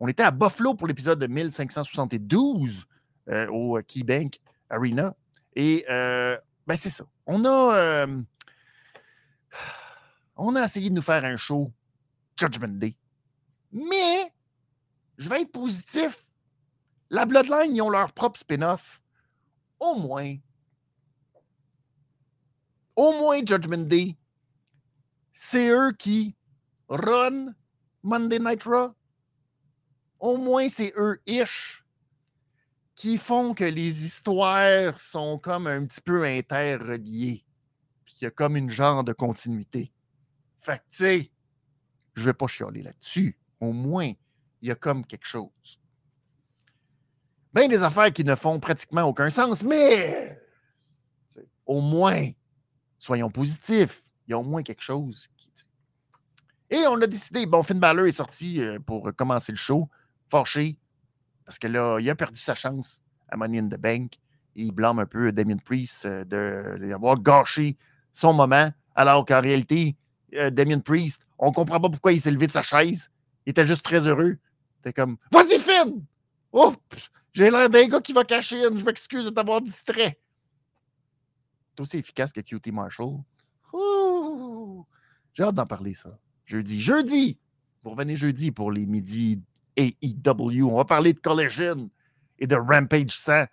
On était à Buffalo pour l'épisode de 1572 euh, au KeyBank Arena. Et euh, ben c'est ça. On a, euh, on a essayé de nous faire un show Judgment Day. Mais je vais être positif. La Bloodline, ils ont leur propre spin-off. Au moins. Au moins Judgment Day. C'est eux qui run Monday Night Raw, au moins c'est eux-ish qui font que les histoires sont comme un petit peu interreliées. Puis qu'il y a comme une genre de continuité. Fait tu sais, je vais pas chialer là-dessus. Au moins, il y a comme quelque chose. Bien des affaires qui ne font pratiquement aucun sens, mais au moins, soyons positifs. Il y a au moins quelque chose et on a décidé, bon, Finn Balor est sorti euh, pour commencer le show, fâché, parce que là, il a perdu sa chance à Money in the Bank. il blâme un peu Damien Priest euh, d'avoir gâché son moment, alors qu'en réalité, euh, Damien Priest, on ne comprend pas pourquoi il s'est levé de sa chaise. Il était juste très heureux. C'était comme Vas-y, Finn! Oh! J'ai l'air d'un gars qui va cacher Je m'excuse de t'avoir distrait. C'est aussi efficace que QT Marshall. J'ai hâte d'en parler, ça. Jeudi. Jeudi! Vous revenez jeudi pour les midis AEW. On va parler de Collision et de Rampage 100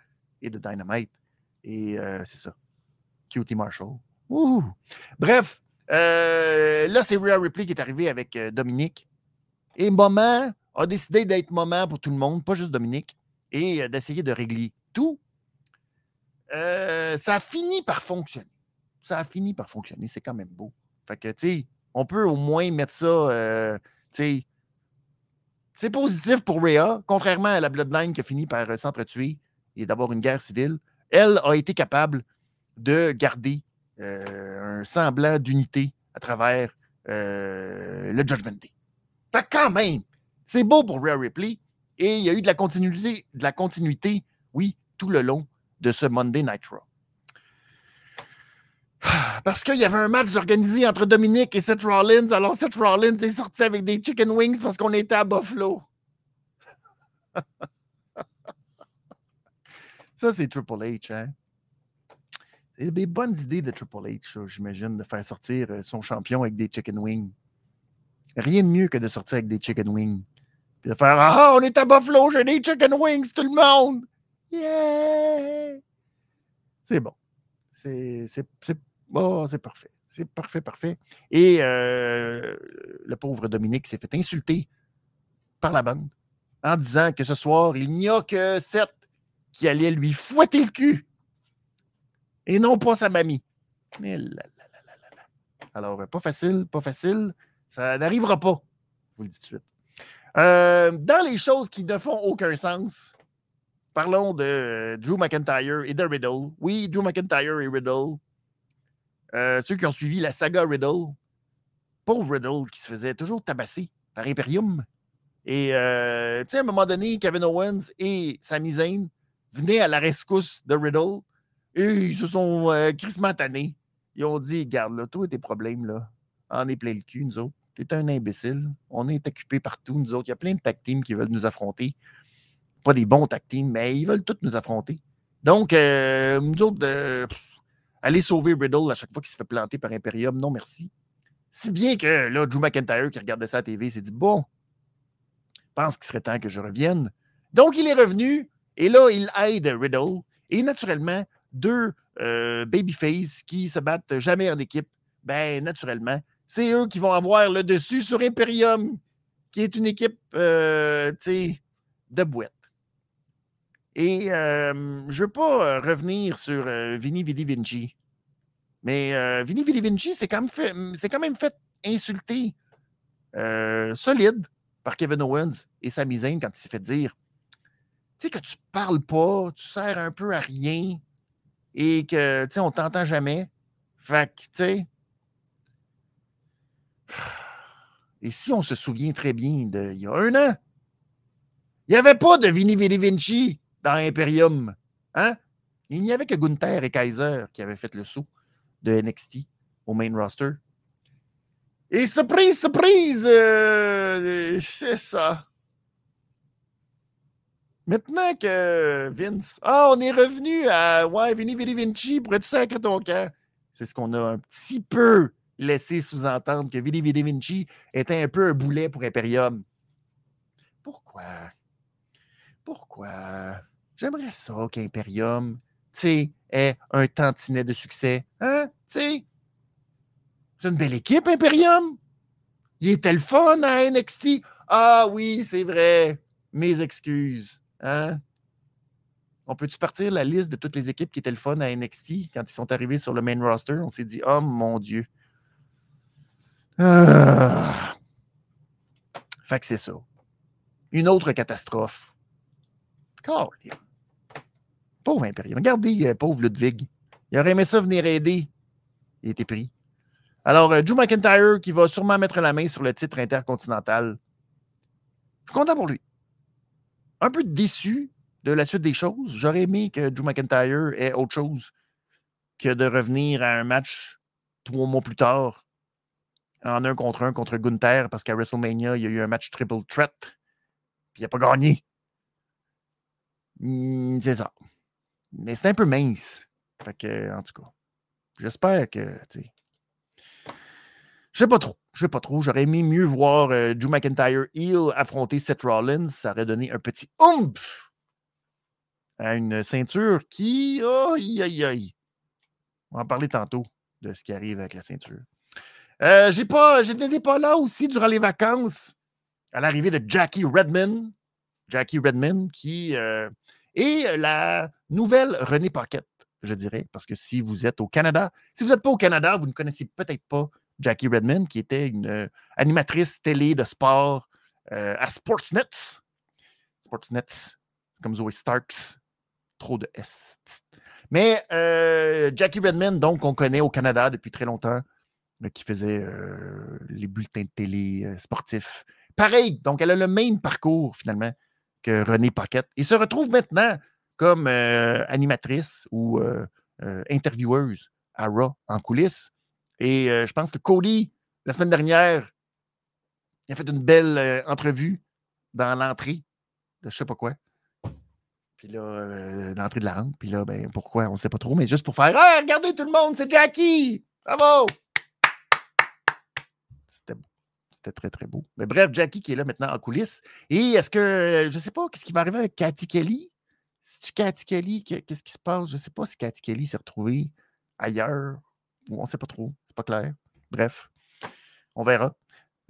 et de Dynamite. Et euh, c'est ça. Cutie Marshall. Bref, euh, là, c'est Rhea Ripley qui est arrivé avec euh, Dominique. Et Moment a décidé d'être Moment pour tout le monde, pas juste Dominique, et d'essayer de régler tout. ça a fini par fonctionner. Ça a fini par fonctionner. C'est quand même beau. Fait que, tu sais, on peut au moins mettre ça, tu sais, c'est positif pour Rhea, contrairement à la Bloodline qui a fini par s'entretuer et d'avoir une guerre civile. Elle a été capable de garder euh, un semblant d'unité à travers euh, le Judgment Day. Fait quand même, c'est beau pour Rhea Ripley et il y a eu de la continuité, oui, tout le long de ce Monday Night Raw. Parce qu'il y avait un match organisé entre Dominique et Seth Rollins. Alors Seth Rollins est sorti avec des chicken wings parce qu'on était à Buffalo. Ça, c'est Triple H, hein? C'est des bonnes idées de Triple H, j'imagine, de faire sortir euh, son champion avec des chicken wings. Rien de mieux que de sortir avec des chicken wings. Puis de faire Ah, on est à Buffalo, j'ai des chicken wings, tout le monde! Yeah! C'est bon. C'est oh, parfait. C'est parfait, parfait. Et euh, le pauvre Dominique s'est fait insulter par la bande en disant que ce soir, il n'y a que sept qui allait lui fouetter le cul et non pas sa mamie. Alors, pas facile, pas facile. Ça n'arrivera pas. Je vous le dis tout de suite. Euh, dans les choses qui ne font aucun sens, parlons de Drew McIntyre et de Riddle. Oui, Drew McIntyre et Riddle. Euh, ceux qui ont suivi la saga Riddle, pauvre Riddle qui se faisait toujours tabasser par Imperium. Et euh, tu sais, à un moment donné, Kevin Owens et Sami Zayn venaient à la rescousse de Riddle et ils se sont euh. Ils ont dit Garde, là, toi tes problèmes, là, en est plein le cul, nous autres. T'es un imbécile. On est occupés partout, nous autres. Il y a plein de tag qui veulent nous affronter. Pas des bons tag mais ils veulent tous nous affronter. Donc, euh, nous autres, euh, aller sauver Riddle à chaque fois qu'il se fait planter par Imperium, non merci. Si bien que là, Drew McIntyre qui regardait ça à la TV s'est dit Bon, pense qu'il serait temps que je revienne. Donc, il est revenu et là, il aide Riddle. Et naturellement, deux euh, babyface qui se battent jamais en équipe, ben naturellement, c'est eux qui vont avoir le dessus sur Imperium, qui est une équipe euh, de boîte. Et euh, je ne veux pas revenir sur Vini Vidi Vinci, mais Vini Vidi Vinci, c'est quand, même fait, quand même fait insulter solide par Kevin Owens et Sami Zayn quand il s'est fait dire Tu sais que tu parles pas, tu sers un peu à rien et que, tu on t'entend jamais. Fait que, tu sais. Et si on se souvient très bien d'il y a un an, il n'y avait pas de Vini Vidi Vinci dans Imperium. Hein? Il n'y avait que Gunther et Kaiser qui avaient fait le saut de NXT au main roster. Et surprise, surprise, euh, c'est ça. Maintenant que Vince, ah, on est revenu à ouais, Vini Vini Vinci pour être sacré ton camp? C'est ce qu'on a un petit peu laissé sous-entendre que Vini Vini Vinci était un peu un boulet pour Imperium. Pourquoi? Pourquoi? J'aimerais ça qu'Imperium, tu ait un tantinet de succès. Hein? Tu c'est une belle équipe, Imperium. Il était le fun à NXT. Ah oui, c'est vrai. Mes excuses. Hein? On peut-tu partir la liste de toutes les équipes qui étaient le fun à NXT quand ils sont arrivés sur le main roster? On s'est dit, oh mon Dieu. Ah. Fait que c'est ça. Une autre catastrophe. Pauvre Imperium. Regardez, euh, pauvre Ludwig. Il aurait aimé ça venir aider. Il était pris. Alors, euh, Drew McIntyre qui va sûrement mettre la main sur le titre intercontinental. Je suis content pour lui. Un peu déçu de la suite des choses. J'aurais aimé que Drew McIntyre ait autre chose que de revenir à un match trois mois plus tard en un contre un contre Gunther parce qu'à WrestleMania, il y a eu un match triple threat. Puis il n'a pas gagné. Hmm, c'est ça. Mais c'est un peu mince. Fait que, en tout cas, j'espère que, Je sais pas trop. Je sais pas trop. J'aurais aimé mieux voir euh, Drew McIntyre heel affronter Seth Rollins. Ça aurait donné un petit oomph à une ceinture qui. Aïe, aïe, aïe. On va en parler tantôt de ce qui arrive avec la ceinture. Euh, j'ai pas, j'étais pas là aussi durant les vacances à l'arrivée de Jackie Redman. Jackie Redman qui euh, est la nouvelle René Paquette, je dirais, parce que si vous êtes au Canada, si vous n'êtes pas au Canada, vous ne connaissez peut-être pas Jackie Redman, qui était une euh, animatrice télé de sport à Sportsnet. Sportsnet, comme Zoe Starks. Trop de S. Mais Jackie Redman, donc, on connaît au Canada depuis très longtemps qui faisait les bulletins de télé sportifs. Pareil, donc elle a le même parcours finalement que René Paquette et se retrouve maintenant comme animatrice ou intervieweuse à Raw en coulisses. Et je pense que Cody, la semaine dernière, il a fait une belle entrevue dans l'entrée de je sais pas quoi. Puis là, l'entrée de la rampe. Puis là, ben, pourquoi, on ne sait pas trop, mais juste pour faire hey, regardez tout le monde, c'est Jackie! Bravo! C'était beau. C'était très, très beau. Mais bref, Jackie qui est là maintenant en coulisses. Et est-ce que, je ne sais pas, qu'est-ce qui va arriver avec Cathy Kelly? Si tu Cathy Kelly, qu'est-ce qui se passe? Je ne sais pas si Cathy Kelly s'est retrouvée ailleurs. On ne sait pas trop. C'est pas clair. Bref, on verra.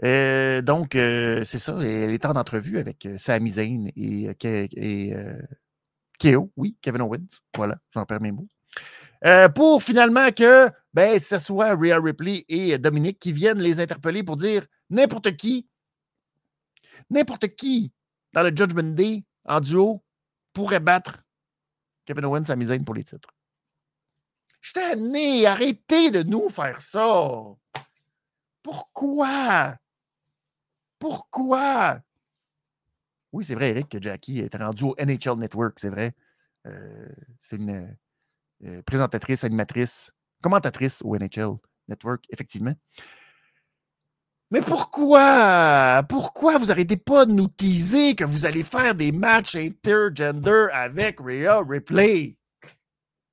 Euh, donc, euh, c'est ça. Elle est en entrevue avec euh, Sami Zayn et, et Keo. Oui, Kevin Owens. Voilà, j'en perds mes mots. pour finalement que ben, ce soit Rhea Ripley et Dominique qui viennent les interpeller pour dire n'importe qui, n'importe qui dans le Judgment Day en duo pourrait battre Kevin Owens à Zayn pour les titres. Je né, arrêtez de nous faire ça. Pourquoi? Pourquoi? Oui, c'est vrai, Eric, que Jackie est rendu au NHL Network, c'est vrai. Euh, c'est une euh, présentatrice, animatrice commentatrice au NHL Network, effectivement. Mais pourquoi? Pourquoi vous n'arrêtez pas de nous teaser que vous allez faire des matchs intergender avec Rhea Ripley?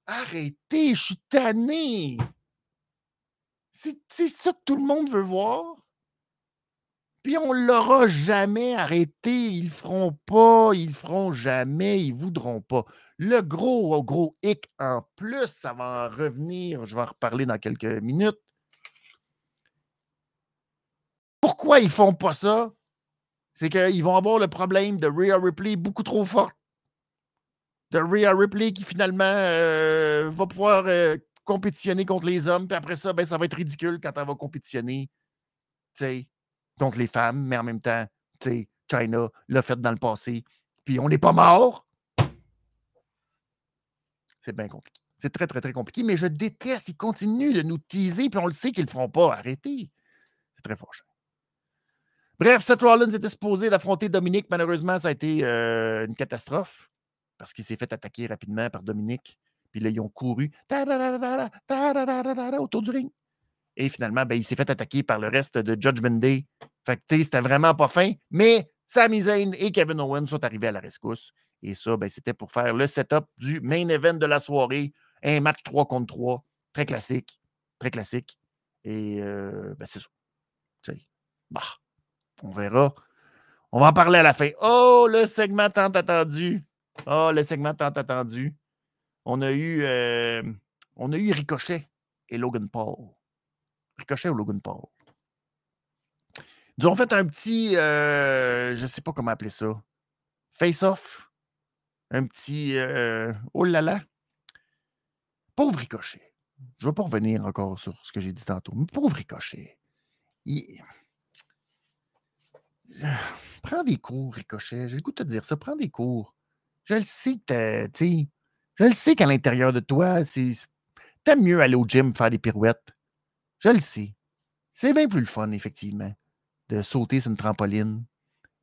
Arrêtez, je suis tanné. C'est ça que tout le monde veut voir. Puis on ne l'aura jamais arrêté. Ils ne feront pas, ils ne feront jamais, ils ne voudront pas. Le gros, gros hic en plus, ça va en revenir, je vais en reparler dans quelques minutes. Pourquoi ils font pas ça? C'est qu'ils vont avoir le problème de Rhea Ripley beaucoup trop forte. De Rhea Ripley qui finalement euh, va pouvoir euh, compétitionner contre les hommes, puis après ça, ben, ça va être ridicule quand elle va compétitionner contre les femmes, mais en même temps, China l'a fait dans le passé, puis on n'est pas mort. C'est bien compliqué. C'est très, très, très compliqué, mais je déteste. Ils continuent de nous teaser, puis on le sait qu'ils ne le feront pas. Arrêtez. C'est très fâcheux. Bref, Seth Rollins était supposé d'affronter Dominique. Malheureusement, ça a été euh, une catastrophe parce qu'il s'est fait attaquer rapidement par Dominique. Puis là, ils ont couru autour du ring. Et finalement, ben, il s'est fait attaquer par le reste de Judgment Day. Fait que, c'était vraiment pas fin. Mais Sami Zayn et Kevin Owens sont arrivés à la rescousse. Et ça, ben, c'était pour faire le setup du main event de la soirée. Un match 3 contre 3. Très classique. Très classique. Et euh, ben, c'est ça. Bah, on verra. On va en parler à la fin. Oh, le segment tant attendu. Oh, le segment tant attendu. On a eu, euh, on a eu Ricochet et Logan Paul. Ricochet ou Logan Paul? Ils ont fait un petit, euh, je ne sais pas comment appeler ça, face-off? Un petit oh là là. Pauvre Ricochet. Je ne vais pas revenir encore sur ce que j'ai dit tantôt, mais pauvre Ricochet. Prends des cours, Ricochet. J'ai le goût de te dire ça. Prends des cours. Je le sais que Je le sais qu'à l'intérieur de toi, t'aimes mieux aller au gym faire des pirouettes. Je le sais. C'est bien plus le fun, effectivement, de sauter sur une trampoline,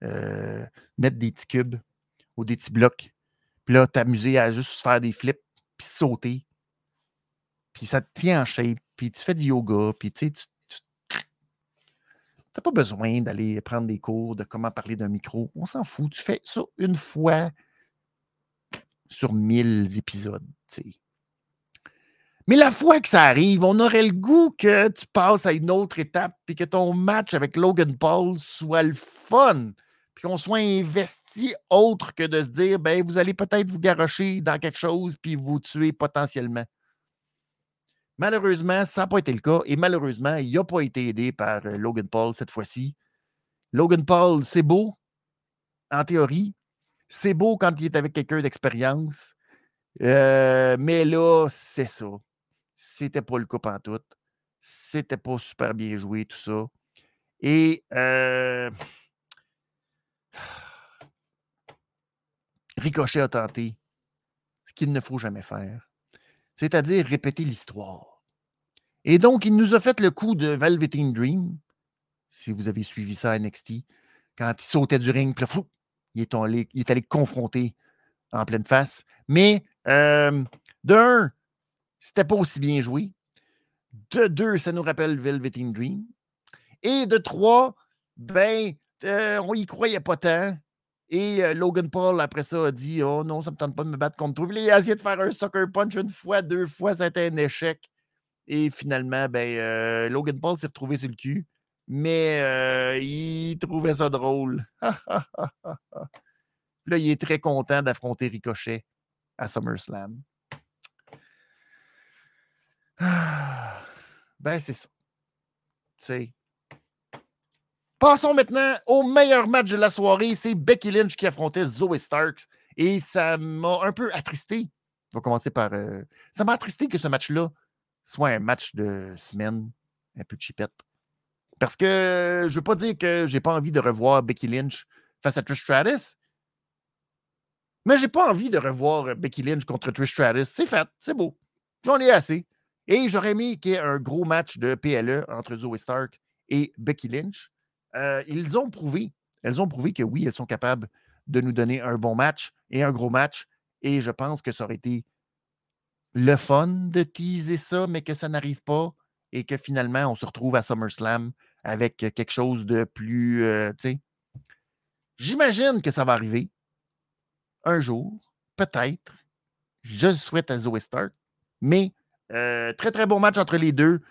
euh, mettre des petits cubes ou des petits blocs puis là, t'amuser à juste faire des flips, puis sauter. Puis ça te tient en shape, puis tu fais du yoga, puis tu sais, tu n'as pas besoin d'aller prendre des cours de comment parler d'un micro. On s'en fout. Tu fais ça une fois sur mille épisodes. sais. Mais la fois que ça arrive, on aurait le goût que tu passes à une autre étape et que ton match avec Logan Paul soit le fun. Puis qu'on soit investi autre que de se dire, ben, vous allez peut-être vous garocher dans quelque chose puis vous tuer potentiellement. Malheureusement, ça n'a pas été le cas et malheureusement, il n'a pas été aidé par euh, Logan Paul cette fois-ci. Logan Paul, c'est beau en théorie. C'est beau quand il est avec quelqu'un d'expérience. Euh, mais là, c'est ça. C'était pas le coup en tout. C'était pas super bien joué, tout ça. Et euh, Ricochet a tenté ce qu'il ne faut jamais faire, c'est-à-dire répéter l'histoire. Et donc, il nous a fait le coup de Velveteen Dream, si vous avez suivi ça à NXT, quand il sautait du ring, puis fou, il, est allé, il est allé confronter en pleine face. Mais euh, d'un, c'était pas aussi bien joué. De deux, ça nous rappelle Velveteen Dream. Et de trois, ben, euh, on y croyait pas tant. Et euh, Logan Paul, après ça, a dit Oh non, ça me tente pas de me battre contre toi. il a essayé de faire un sucker punch une fois, deux fois, ça a été un échec. Et finalement, ben, euh, Logan Paul s'est retrouvé sur le cul. Mais il trouvait ça drôle. Là, il est très content d'affronter Ricochet à SummerSlam. Ben, c'est ça. sais. Passons maintenant au meilleur match de la soirée. C'est Becky Lynch qui affrontait Zoe Starks. Et ça m'a un peu attristé. On va commencer par. Euh, ça m'a attristé que ce match-là soit un match de semaine, un peu chipette. Parce que je ne veux pas dire que j'ai pas envie de revoir Becky Lynch face à Trish Stratus. Mais j'ai pas envie de revoir Becky Lynch contre Trish Stratus. C'est fait, c'est beau. J'en ai assez. Et j'aurais aimé qu'il y ait un gros match de PLE entre Zoe Stark et Becky Lynch. Euh, ils ont prouvé, elles ont prouvé que oui, elles sont capables de nous donner un bon match et un gros match. Et je pense que ça aurait été le fun de teaser ça, mais que ça n'arrive pas et que finalement, on se retrouve à SummerSlam avec quelque chose de plus. Euh. J'imagine que ça va arriver un jour, peut-être. Je le souhaite à Zoe Stark, mais euh, très, très bon match entre les deux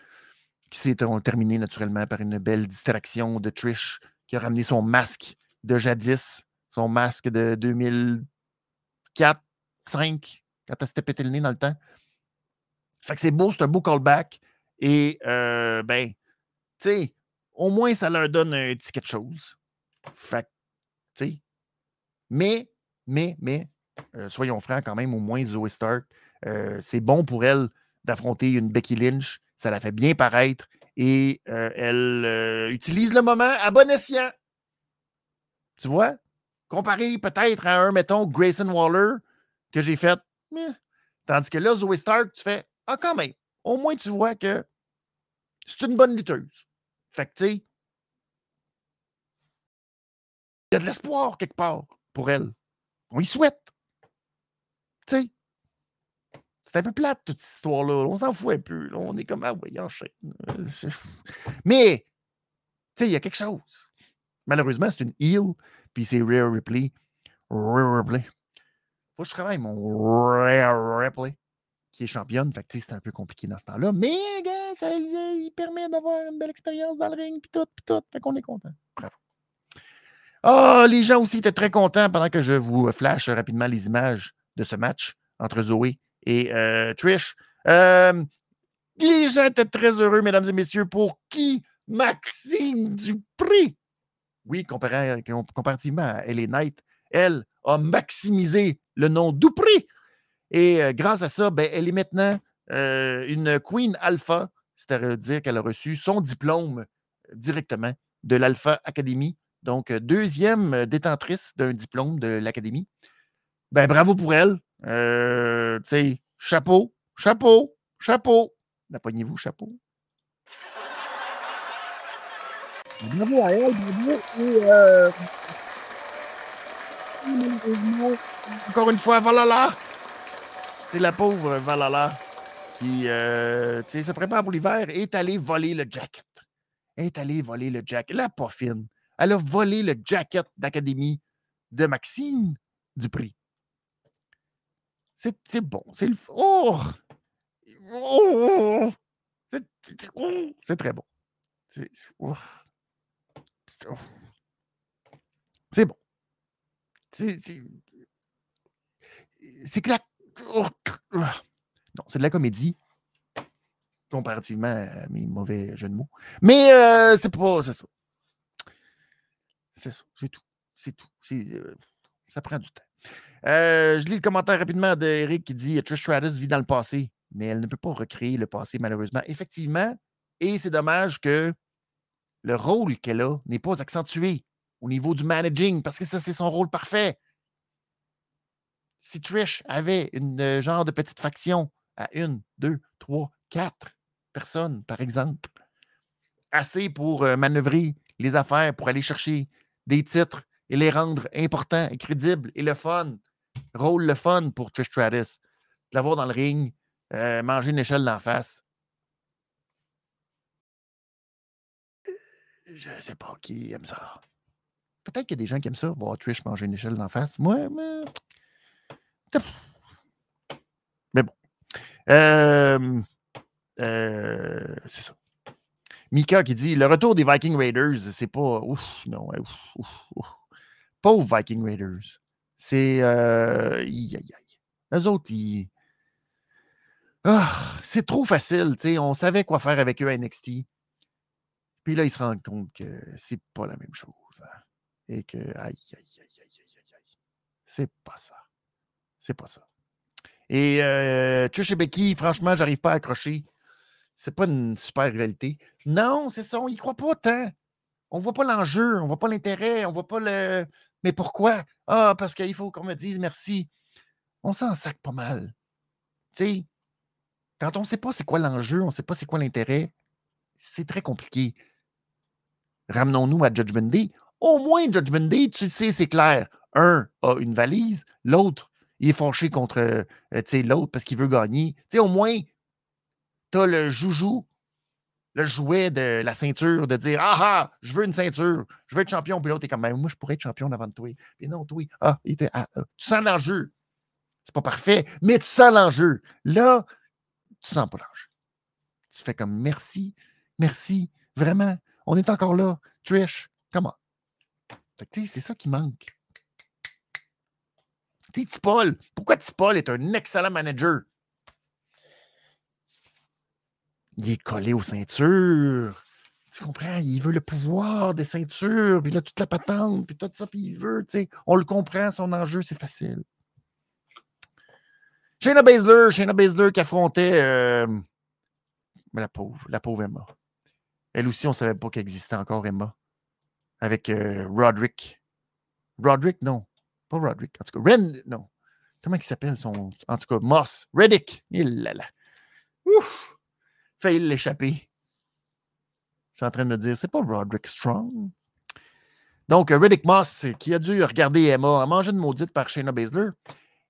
qui s'est terminé naturellement par une belle distraction de Trish qui a ramené son masque de jadis, son masque de 2004, 2005, quand elle s'était pété le nez dans le temps. Fait que c'est beau, c'est un beau callback. Et, euh, ben, tu sais, au moins, ça leur donne un petit quelque chose. Fait tu sais. Mais, mais, mais, euh, soyons francs quand même, au moins Zoe Stark, euh, c'est bon pour elle d'affronter une Becky Lynch. Ça la fait bien paraître et euh, elle euh, utilise le moment à bon escient. Tu vois? Comparé peut-être à un, mettons, Grayson Waller que j'ai fait. Tandis que là, Zoe Stark, tu fais Ah, quand même. Au moins, tu vois que c'est une bonne lutteuse. Fait que, tu sais, il y a de l'espoir quelque part pour elle. On y souhaite. Tu sais, c'est un peu plate, toute cette histoire-là. On s'en fout un peu. On est comme, ah oui. Euh, Mais, tu sais, il y a quelque chose. Malheureusement, c'est une heal, puis c'est Rare Ripley. Rare Ripley. Faut que je travaille mon Rare Ripley, qui est championne. Fait que, c'est un peu compliqué dans ce temps-là. Mais, ça, il permet d'avoir une belle expérience dans le ring, puis tout, puis tout. Fait qu'on est content. Bravo. Ah, les gens aussi étaient très contents pendant que je vous flash rapidement les images de ce match entre Zoé et euh, Trish. Euh, les gens étaient très heureux, mesdames et messieurs, pour qui Maxime Dupré, oui, comparativement à Ellie Knight, elle a maximisé le nom Dupré. Et euh, grâce à ça, ben, elle est maintenant une Queen Alpha, c'est-à-dire qu'elle a reçu son diplôme directement de l'Alpha Academy. Donc, deuxième détentrice d'un diplôme de l'Académie. Ben, bravo pour elle. Euh, tu sais, chapeau, chapeau, chapeau. N'appognez-vous, chapeau. Bravo à elle, bravo. Et, euh... Encore une fois, Valala. C'est la pauvre Valala qui euh, se prépare pour l'hiver et est allée voler le jacket. Est allée voler le jacket. La pas fine. Elle a volé le jacket d'académie de Maxime Dupri. C'est bon. C'est le. Oh! C'est très bon. C'est bon. C'est que la. Non, c'est de la comédie. Comparativement à mes mauvais jeux de mots. Mais euh, c'est pas. C'est ça. C'est ça. C'est tout. C'est tout. Euh, ça prend du temps. Euh, je lis le commentaire rapidement d'Eric qui dit Trish Stratus vit dans le passé, mais elle ne peut pas recréer le passé, malheureusement. Effectivement, et c'est dommage que le rôle qu'elle a n'est pas accentué au niveau du managing, parce que ça, c'est son rôle parfait. Si Trish avait une euh, genre de petite faction à une, deux, trois, quatre personnes, par exemple, assez pour euh, manœuvrer les affaires, pour aller chercher des titres et les rendre importants et crédibles et le fun, rôle le fun pour Trish Stratus, de l'avoir dans le ring, euh, manger une échelle d'en face. Je ne sais pas qui aime ça. Peut-être qu'il y a des gens qui aiment ça, voir Trish manger une échelle d'en face. Moi, mais. Mais bon. Euh, euh, c'est ça. Mika qui dit le retour des Viking Raiders, c'est pas. Ouf, non. Ouf, Pauvre Viking Raiders. C'est. Euh, aïe, aïe, aïe. Eux autres, ils. Ah, c'est trop facile. sais. On savait quoi faire avec eux à NXT. Puis là, ils se rendent compte que c'est pas la même chose. Hein, et que, aïe, aïe, aïe, aïe, aïe, aïe, c'est pas ça. C'est pas ça. Et euh, Trish et Becky, franchement, j'arrive pas à accrocher. C'est pas une super réalité. Non, c'est ça, on y croit pas tant. On voit pas l'enjeu, on voit pas l'intérêt, on voit pas le. Mais pourquoi? Ah, parce qu'il faut qu'on me dise merci. On s'en sac pas mal. Tu quand on ne sait pas c'est quoi l'enjeu, on ne sait pas c'est quoi l'intérêt, c'est très compliqué. Ramenons-nous à Judgment Day. Au moins, Judgment Day, tu sais, c'est clair. Un a une valise, l'autre, il est fâché contre euh, l'autre parce qu'il veut gagner. sais, au moins, tu as le joujou, le jouet de la ceinture, de dire Ah ah, je veux une ceinture, je veux être champion. Puis l'autre est comme ben, Moi, je pourrais être champion avant de toi. Puis non, toi, ah, ah, ah. tu sens l'enjeu. C'est pas parfait, mais tu sens l'enjeu. Là, tu sens pas l'enjeu. Tu fais comme merci, merci, vraiment, on est encore là. Trish, comment? C'est ça qui manque. Paul, pourquoi Paul est un excellent manager? Il est collé aux ceintures. Tu comprends? Il veut le pouvoir des ceintures, puis là, toute la patente, puis tout ça, puis il veut, tu sais. On le comprend, son enjeu, c'est facile. Shayna Baszler, Shayna Baszler qui affrontait euh, la pauvre, la pauvre Emma. Elle aussi, on ne savait pas qu'elle existait encore, Emma. Avec euh, Roderick. Roderick, non. Pas Roderick. En tout cas, Ren, non. Comment il s'appelle son. En tout cas, Moss? Reddick. Il là là. Ouf! Failli l'échapper. Je suis en train de me dire, c'est pas Roderick Strong. Donc, euh, Reddick Moss, qui a dû regarder Emma, a mangé une maudite par Shayna Baszler.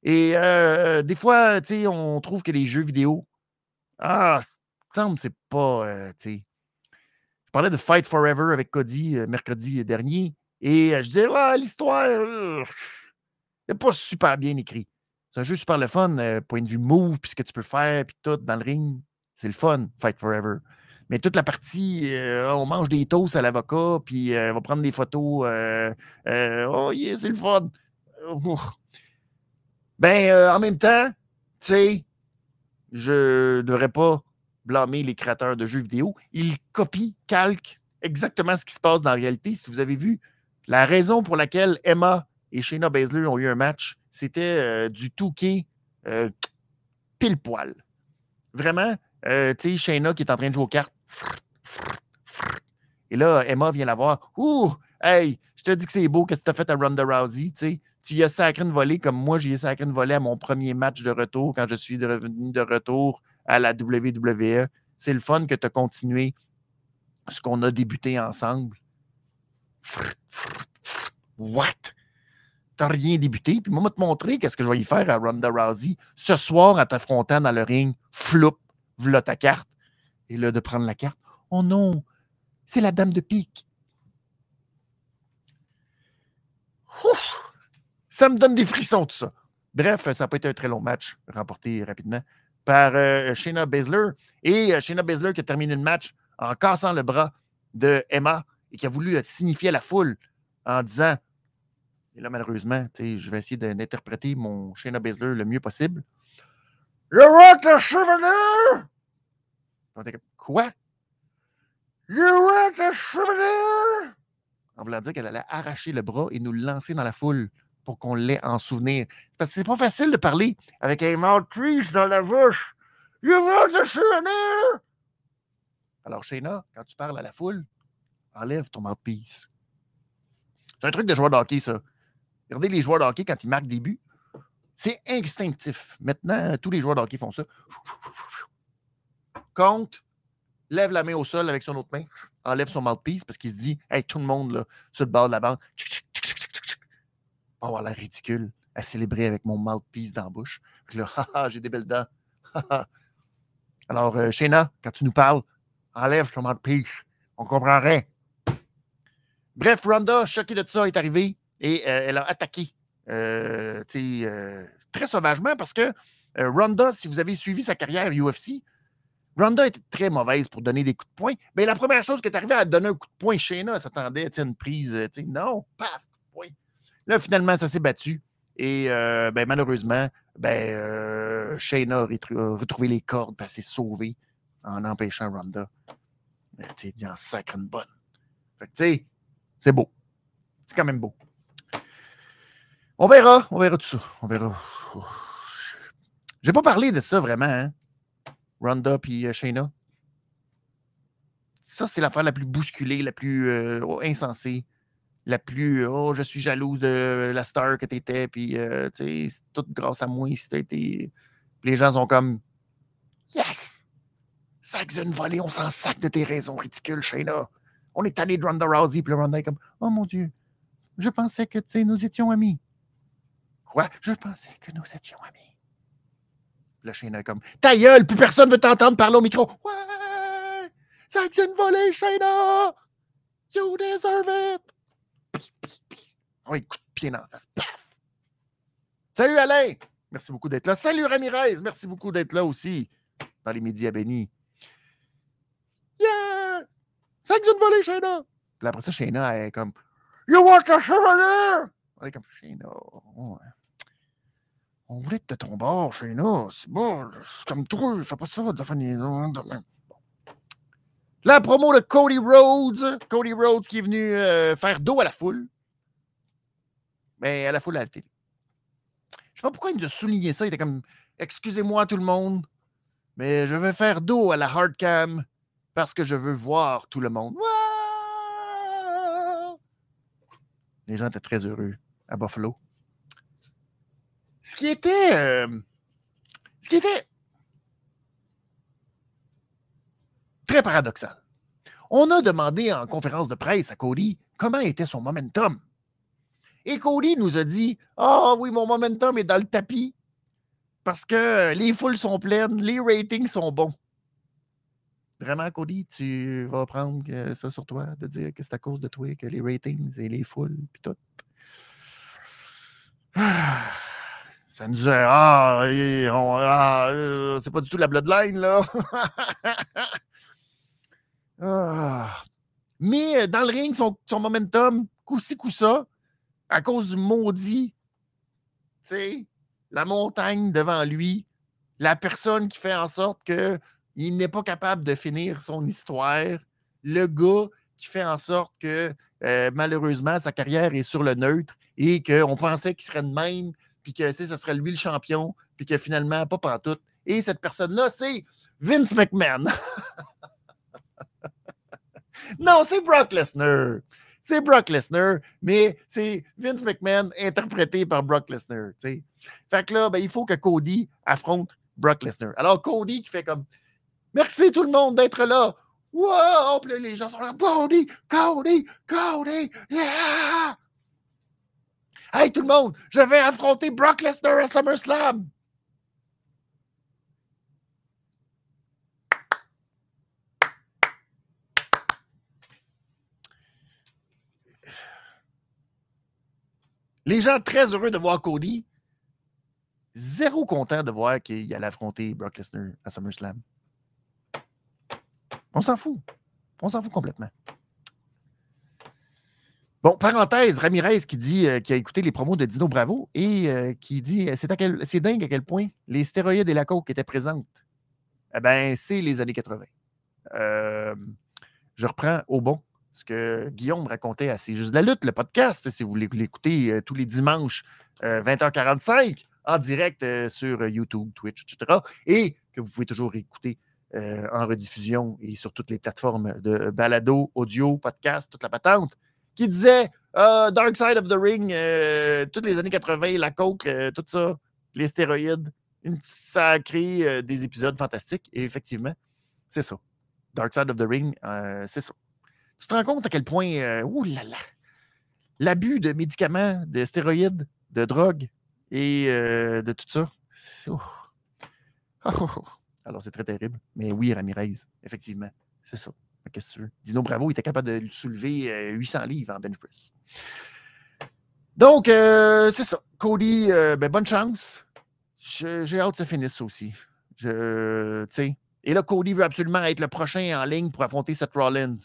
Et euh, des fois, on trouve que les jeux vidéo, ah, semble c'est pas, euh. Je parlais de Fight Forever avec Cody mercredi dernier. Et je disais, l'histoire, n'est pas super bien écrit. C'est un jeu super le fun, point de vue move, puis ce que tu peux faire, puis tout dans le ring. C'est le fun, Fight Forever. Mais toute la partie, on mange des toasts à l'avocat, puis on va prendre des photos. oh yeah, c'est le fun. Ben, en même temps, tu sais, je ne devrais pas blâmer les créateurs de jeux vidéo. Ils copient, calquent exactement ce qui se passe dans la réalité. Si vous avez vu, la raison pour laquelle Emma et Shayna Baszler ont eu un match, c'était euh, du touquet euh, pile poil. Vraiment, euh, tu sais, Shayna qui est en train de jouer aux cartes. Et là, Emma vient la voir. Ouh, hey, je te dis que c'est beau, que tu as fait à Ronda Rousey. Tu y as sacré une volée comme moi, j'y ai sacré une volée à mon premier match de retour quand je suis revenu de retour à la WWE. C'est le fun que tu as continué ce qu'on a débuté ensemble. What? t'as rien débuté? Puis moi, je vais te montrer qu'est-ce que je vais y faire à Ronda Rousey ce soir en t'affrontant dans le ring. Floup, voilà ta carte. Et là, de prendre la carte. Oh non, c'est la dame de pique. ça me donne des frissons, tout ça. Bref, ça pas été un très long match, remporté rapidement par euh, Shayna Baszler. Et euh, Shayna Baszler qui a terminé le match en cassant le bras de Emma et qui a voulu signifier à la foule en disant et là, malheureusement, je vais essayer d'interpréter mon Shayna Baszler le mieux possible. You want the souvenir? Quoi? You want the souvenir? En voulant dire qu'elle allait arracher le bras et nous lancer dans la foule pour qu'on l'ait en souvenir. Parce que c'est pas facile de parler avec un mouthpiece dans la bouche. You want the souvenir? Alors, Shayna, quand tu parles à la foule, enlève ton mouthpiece. C'est un truc de joueur de hockey, ça. Regardez les joueurs de quand ils marquent des buts. C'est instinctif. Maintenant, tous les joueurs de hockey font ça. Compte, lève la main au sol avec son autre main, enlève son mouthpiece parce qu'il se dit Hey, tout le monde là, sur le bord de la bande, va avoir l'air ridicule à célébrer avec mon mouthpiece dans la bouche. j'ai des belles dents. Alors, euh, Shayna, quand tu nous parles, enlève ton mouthpiece. On comprendrait. Bref, Ronda, choquée de ça, est arrivée et euh, elle a attaqué très sauvagement parce que Ronda, si vous avez suivi sa carrière UFC, Ronda était très mauvaise pour donner des coups de poing. Mais la première chose qui est arrivée à donner un coup de poing, Shayna s'attendait à une prise. Non, paf, point. Là, finalement, ça s'est battu. Et ben, malheureusement, ben, Shayna a retrouvé les cordes et s'est sauvée en empêchant Ronda. Il en sacre une bonne. C'est beau. C'est quand même beau. On verra, on verra tout ça. On verra. Je n'ai pas parlé de ça vraiment, hein? Ronda et euh, Shayna. Ça, c'est l'affaire la plus bousculée, la plus euh, oh, insensée, la plus Oh, je suis jalouse de la star que tu étais, puis euh, tu sais, c'est tout grâce à moi si les gens sont comme Yes! Sac une volée, on s'en sac de tes raisons ridicules, Shayna. On est allé de Ronda Rousey, puis Ronda est comme Oh mon Dieu, je pensais que nous étions amis. Je pensais que nous étions amis. Le chien est comme Ta gueule, plus personne ne veut t'entendre parler au micro. Ouais! C'est une volée, Shayna! You deserve it! Oui, coup de pied dans la face. Paf! Salut Alain! Merci beaucoup d'être là. Salut Ramirez! Merci beaucoup d'être là aussi dans les médias bénis. Yeah! C'est une volée, Shayna! Puis après ça, Shayna est comme You want a souvenir? On est comme Shayna. On voulait être de ton bord, Shayna. C'est bon. Comme toi, fais pas ça, La promo de Cody Rhodes. Cody Rhodes qui est venu euh, faire dos à la foule. Mais à la foule à la télé. Je sais pas pourquoi il nous a souligné ça. Il était comme Excusez-moi tout le monde, mais je vais faire dos à la hardcam parce que je veux voir tout le monde. Les gens étaient très heureux à Buffalo. Ce qui était. Euh, ce qui était très paradoxal. On a demandé en conférence de presse à Cody comment était son momentum. Et Cody nous a dit Ah oui, mon momentum est dans le tapis parce que les foules sont pleines, les ratings sont bons. Vraiment, Cody, tu vas prendre ça sur toi de dire que c'est à cause de toi que les ratings et les foules, puis tout. Ah. Ça nous a. Ah, ah euh, c'est pas du tout la bloodline, là. Ah. Mais euh, dans le ring, son, momentum, coup-ci, coup-ça, à cause du maudit, tu sais, la montagne devant lui, la personne qui fait en sorte qu'il n'est pas capable de finir son histoire, le gars qui fait en sorte que euh, malheureusement sa carrière est sur le neutre et qu'on pensait qu'il serait de même, puis que ce serait lui le champion, puis que finalement, pas partout. Et cette personne-là, c'est Vince McMahon. non, c'est Brock Lesnar. C'est Brock Lesnar, mais c'est Vince McMahon interprété par Brock Lesnar. Fait que là, ben, il faut que Cody affronte Brock Lesnar. Alors, Cody qui fait comme Merci tout le monde d'être là. Wow! les gens sont là. Cody, Cody, Cody, yeah! Hey tout le monde, je vais affronter Brock Lesnar à SummerSlam. Les gens très heureux de voir Cody. zéro content de voir qu'il allait affronter Brock Lesnar à SummerSlam. On s'en fout. On s'en fout complètement. Bon, parenthèse, Ramirez qui dit euh, qu'il a écouté les promos de Dino Bravo et euh, qui dit c'est, c'est dingue à quel point les stéroïdes et la coke étaient présentes. Eh bien, c'est les années 80. Euh, je reprends au bon ce que Guillaume racontait à C'est juste la lutte, le podcast, si vous voulez l'écouter tous les dimanches, 20h45, en direct sur YouTube, Twitch, etc. Et que vous pouvez toujours écouter en rediffusion et sur toutes les plateformes de balado, audio, podcast, toute la patente qui disait euh, Dark Side of the Ring, euh, toutes les années 80, la coke, euh, tout ça, les stéroïdes, ça a créé des épisodes fantastiques. Et effectivement, c'est ça. Dark Side of the Ring, c'est ça. Tu te rends compte à quel point, ouh là là, l'abus de médicaments, de stéroïdes, de drogues et de tout ça. Oh. Alors, c'est très terrible. Mais oui, Ramirez, effectivement, c'est ça. Qu'est-ce que tu veux? Dino Bravo était capable de soulever 800 euh, livres en bench press. Donc, euh, c'est ça. Cody, euh, ben, bonne chance. J'ai hâte que ça finisse aussi. Je, Et là, Cody veut absolument être le prochain en ligne pour affronter Seth Rollins.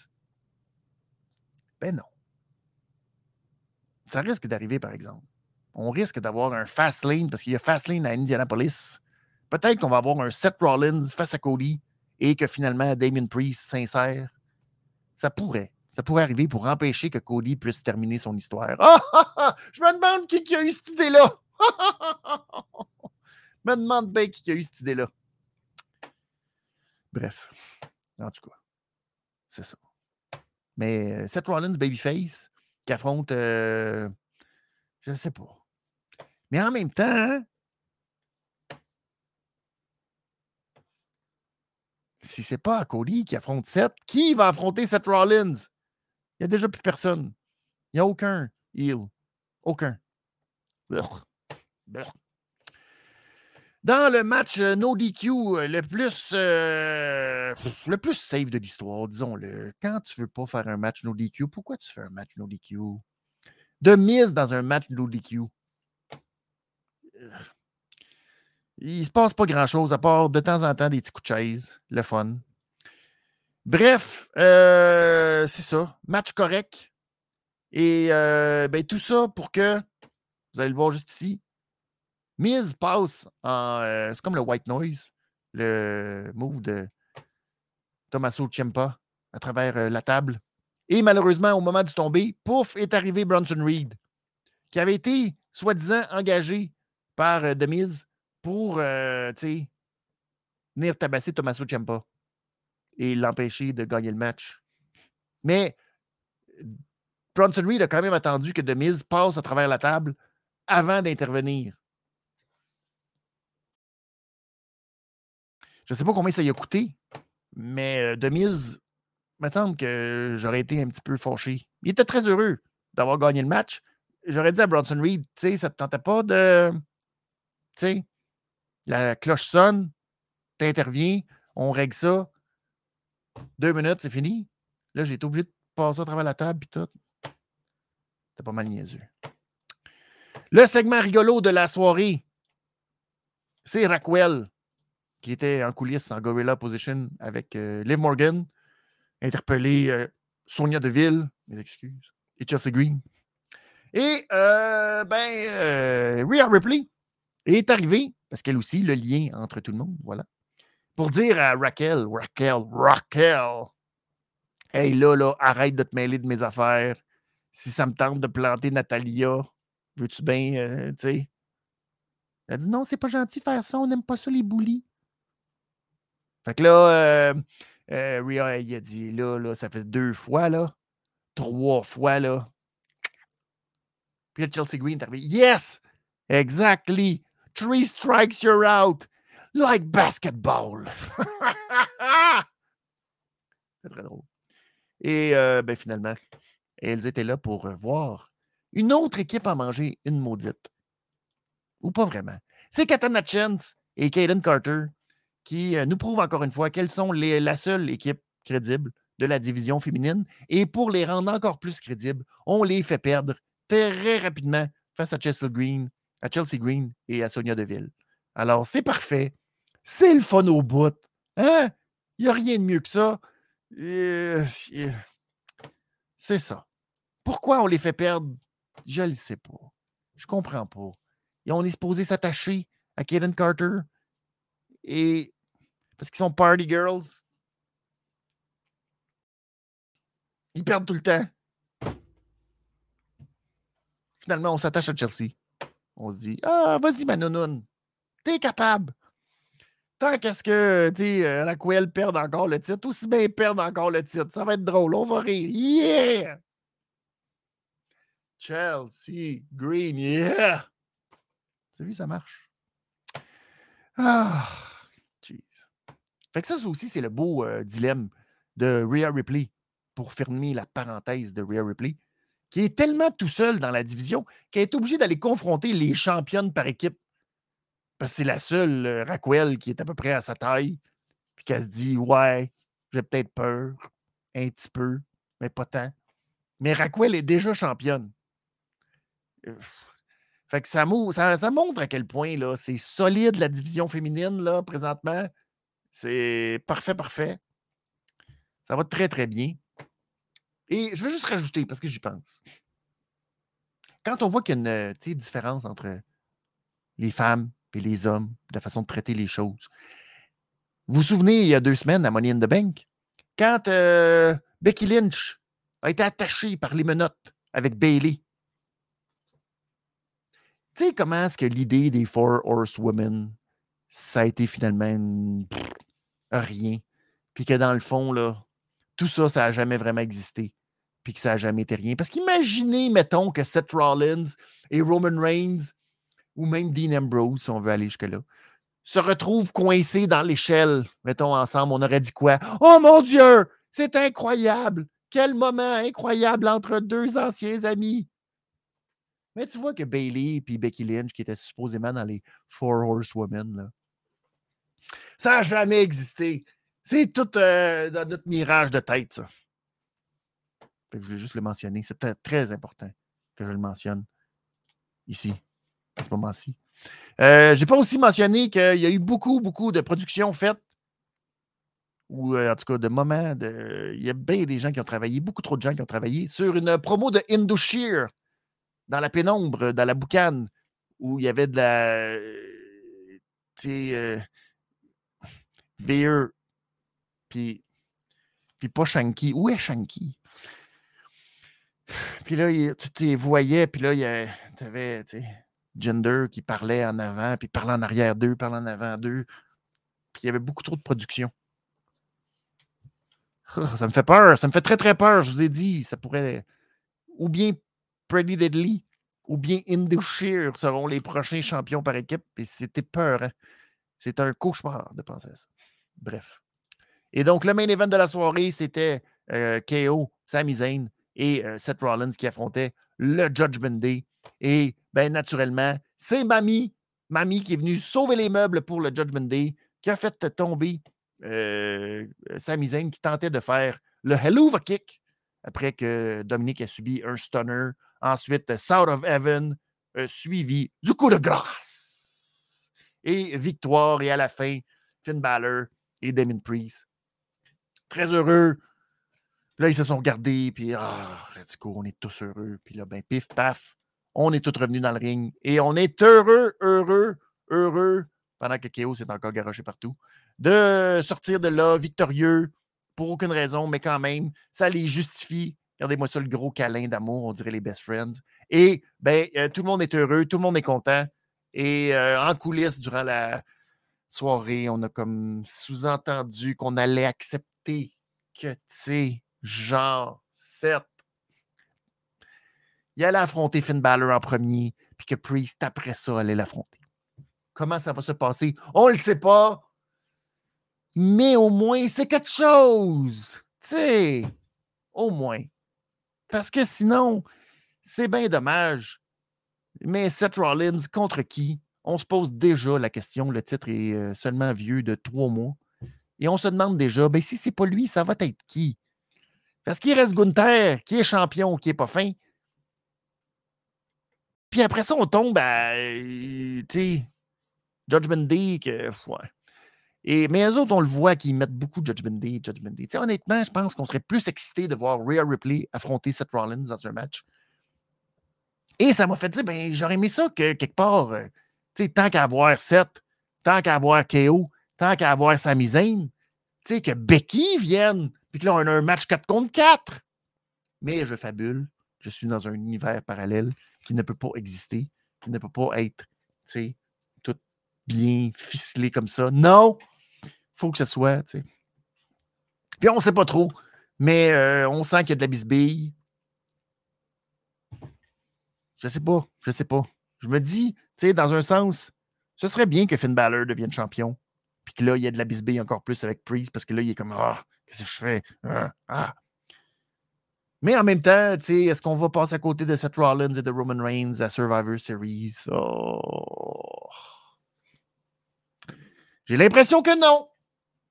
Ben non. Ça risque d'arriver, par exemple. On risque d'avoir un fast lane parce qu'il y a fast lane à Indianapolis. Peut-être qu'on va avoir un Seth Rollins face à Cody et que finalement Damien Priest s'insère, ça pourrait. Ça pourrait arriver pour empêcher que Cody puisse terminer son histoire. Ah, je me demande qui, a eu cette idée-là. je me demande bien qui a eu cette idée-là. Bref, en tout cas, c'est ça. Mais euh, Seth Rollins, Babyface, qui affronte, euh, je ne sais pas. Mais en même temps, si c'est pas Cody qui affronte Seth, qui va affronter Seth Rollins? Il n'y a déjà plus personne. Il n'y a aucun heel. Aucun. Dans le match euh, No DQ, euh, le plus, euh, le plus safe de l'histoire, disons-le, quand tu ne veux pas faire un match No DQ, pourquoi tu fais un match No DQ? De mise dans un match No DQ il ne se passe pas grand-chose à part de temps en temps des petits coups de chaise, le fun. Bref, euh, c'est ça. Match correct. Et euh, ben, tout ça pour que, vous allez le voir juste ici, Miz passe en. Euh, c'est comme le white noise, le move de Tommaso Ciampa à travers la table. Et malheureusement, au moment du tomber, pouf, est arrivé Bronson Reed, qui avait été soi-disant engagé par The Miz pour, euh, venir tabasser Tommaso Ciampa et l'empêcher de gagner le match. Mais Bronson Reed a quand même attendu que Demise passe à travers la table avant d'intervenir. Je ne sais pas combien ça y a coûté, mais Demise, il me semble que j'aurais été un petit peu fâché. Il était très heureux d'avoir gagné le match. J'aurais dit à Bronson Reed, tu ça ne te tentait pas de. La cloche sonne, tu interviens, on règle ça. Deux minutes, c'est fini. Là, j'ai été obligé de passer à travers la table et tout. C'était pas mal niaiseux. Le segment rigolo de la soirée, c'est Raquel, qui était en coulisses en Gorilla Position avec euh, Liv Morgan, interpellé euh, Sonia Deville, mes excuses, et Chelsea Green. Et, euh, ben, Rhea Ripley est arrivée parce qu'elle aussi, le lien entre tout le monde, voilà. Pour dire à Raquel, Raquel, Raquel, hey là, là, arrête de te mêler de mes affaires. Si ça me tente de planter Natalia, veux-tu bien, euh, tu sais? Elle dit non, c'est pas gentil de faire ça, on n'aime pas ça les boulis. Fait que là, euh, euh, Ria, il a dit là, là, ça fait deux fois, là, trois fois, là. Puis là, Chelsea Green est arrivé. Yes! Exactly! Three strikes, you're out. Like basketball. C'est très drôle. Et euh, ben, finalement, elles étaient là pour voir une autre équipe en manger une maudite. Ou pas vraiment. C'est Katana Chance et Kaden Carter qui euh, nous prouvent encore une fois qu'elles sont la seule équipe crédible de la division féminine. Et pour les rendre encore plus crédibles, on les fait perdre très rapidement face à Chelsea Green à Chelsea Green et à Sonia Deville. Alors, c'est parfait. C'est le fun au bout. Hein? Il n'y a rien de mieux que ça. C'est ça. Pourquoi on les fait perdre? Je ne le sais pas. Je comprends pas. Et on est supposé s'attacher à Kaden Carter. Et parce qu'ils sont party girls. Ils perdent tout le temps. Finalement, on s'attache à Chelsea. On se dit Ah, vas-y, ma nounoune. T'es capable. Tant qu'est-ce que, tu sais, euh, la perd encore le titre, aussi bien perdre encore le titre. Ça va être drôle. On va rire. Yeah! Chelsea, Green, yeah! Tu vu, ça marche? Ah, jeez. Fait que ça, aussi, c'est le beau euh, dilemme de Rhea Ripley pour fermer la parenthèse de Rhea Ripley, qui est tellement tout seul dans la division qu'elle est obligée d'aller confronter les championnes par équipe. Parce que c'est la seule euh, Raquel qui est à peu près à sa taille, puis qu'elle se dit Ouais, j'ai peut-être peur, un petit peu, mais pas tant. Mais Raquel est déjà championne. Fait que ça, ça, montre à quel point là, c'est solide la division féminine là, présentement. C'est parfait, parfait. Ça va très, très bien. Et je vais juste rajouter, parce que j'y pense. Quand on voit qu'il y a une différence entre les femmes et les hommes, la façon de traiter les choses. Vous vous souvenez, il y a deux semaines, à Money in the Bank, quand euh, Becky Lynch a été attachée par les menottes avec Bailey. Tu sais comment est-ce que l'idée des Four Horsewomen, ça a été finalement rien. Puis que dans le fond, là, tout ça, ça n'a jamais vraiment existé. Puis que ça n'a jamais été rien. Parce qu'imaginez, mettons, que Seth Rollins et Roman Reigns ou même Dean Ambrose, si on veut aller jusque-là, se retrouvent coincés dans l'échelle, mettons ensemble, on aurait dit quoi? Oh mon Dieu, c'est incroyable! Quel moment incroyable entre deux anciens amis! Mais tu vois que Bailey et Becky Lynch, qui étaient supposément dans les Four Horsewomen, là, ça n'a jamais existé. C'est tout euh, dans notre mirage de tête, ça. Je vais juste le mentionner. C'est très important que je le mentionne ici à ce moment-ci. Euh, je n'ai pas aussi mentionné qu'il y a eu beaucoup, beaucoup de productions faites, ou euh, en tout cas de moments. De... Il y a bien des gens qui ont travaillé, beaucoup trop de gens qui ont travaillé sur une promo de Indoshire dans la pénombre, dans la boucane, où il y avait de la. Tu sais. Euh, puis, puis pas Shanky. Où est Shanky? Puis là, tu les voyais, puis là, tu sais, Gender qui parlait en avant, puis parlait en arrière d'eux, parlait en avant d'eux. Puis il y avait beaucoup trop de production. Ça me fait peur, ça me fait très très peur. Je vous ai dit, ça pourrait. Ou bien Pretty Deadly, ou bien Indoshire seront les prochains champions par équipe. Et c'était peur. Hein. C'est un cauchemar de penser à ça. Bref. Et donc, le main event de la soirée, c'était euh, KO, Sami et euh, Seth Rollins qui affrontaient le Judgment Day. Et bien naturellement, c'est Mamie, Mamie qui est venue sauver les meubles pour le Judgment Day, qui a fait tomber euh, Zayn qui tentait de faire le Helluva Kick après que Dominique a subi un stunner. Ensuite, South of Heaven, suivi du coup de grâce. Et victoire, et à la fin, Finn Balor et Damien Priest. Très heureux. Là, ils se sont regardés, puis ah, let's go, on est tous heureux. Puis là, ben, pif, paf, on est tous revenus dans le ring et on est heureux, heureux, heureux, pendant que Chaos est encore garoché partout, de sortir de là victorieux pour aucune raison, mais quand même, ça les justifie. Regardez-moi ça, le gros câlin d'amour, on dirait les best friends. Et ben, euh, tout le monde est heureux, tout le monde est content. Et euh, en coulisses, durant la soirée, on a comme sous-entendu qu'on allait accepter que, tu sais, genre, certes, il allait affronter Finn Balor en premier, puis que Priest, après ça, allait l'affronter. Comment ça va se passer? On ne le sait pas. Mais au moins, c'est quelque chose. Tu sais, au moins. Parce que sinon, c'est bien dommage. Mais Seth Rollins, contre qui? On se pose déjà la question. Le titre est euh, seulement vieux de trois mois. Et on se demande déjà, ben, si c'est pas lui, ça va être qui? Parce qu'il reste Gunther, qui est champion, qui est pas fin. Puis après ça, on tombe à. Tu sais. Judgment Day, que, ouais. Et, mais eux autres, on le voit qu'ils mettent beaucoup Judgment Day, Judgment Day. honnêtement, je pense qu'on serait plus excité de voir Rhea Ripley affronter Seth Rollins dans un match. Et ça m'a fait dire, ben, j'aurais aimé ça que quelque part, euh, tant qu'à avoir Seth, tant qu'à avoir KO, tant qu'à avoir Sami Zayn, que Becky vienne, puis que là, on a un match 4 contre 4. Mais je fabule. Je suis dans un univers parallèle qui ne peut pas exister, qui ne peut pas être, tout bien ficelé comme ça. Non! Faut que ce soit, tu sais. Puis on sait pas trop, mais euh, on sent qu'il y a de la bisbille. Je sais pas, je sais pas. Je me dis, tu sais, dans un sens, ce serait bien que Finn Balor devienne champion. Puis que là, il y a de la bisbille encore plus avec Priest parce que là, il est comme Ah, Ah, ah. Mais en même temps, est-ce qu'on va passer à côté de Seth Rollins et de Roman Reigns à Survivor Series? Oh. J'ai l'impression que non.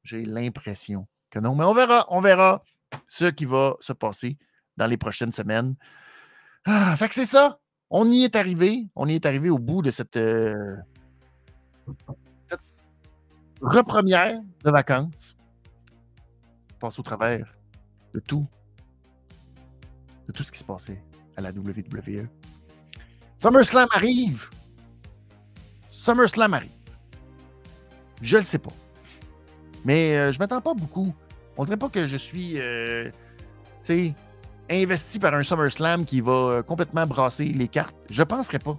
J'ai l'impression que non. Mais on verra, on verra ce qui va se passer dans les prochaines semaines. Ah, fait que c'est ça. On y est arrivé. On y est arrivé au bout de cette, euh, cette repremière de vacances. Passe au travers de tout de tout ce qui se passait à la WWE. SummerSlam arrive. SummerSlam arrive. Je ne le sais pas. Mais euh, je ne m'attends pas beaucoup. On dirait pas que je suis euh, investi par un SummerSlam qui va euh, complètement brasser les cartes. Je ne penserais pas.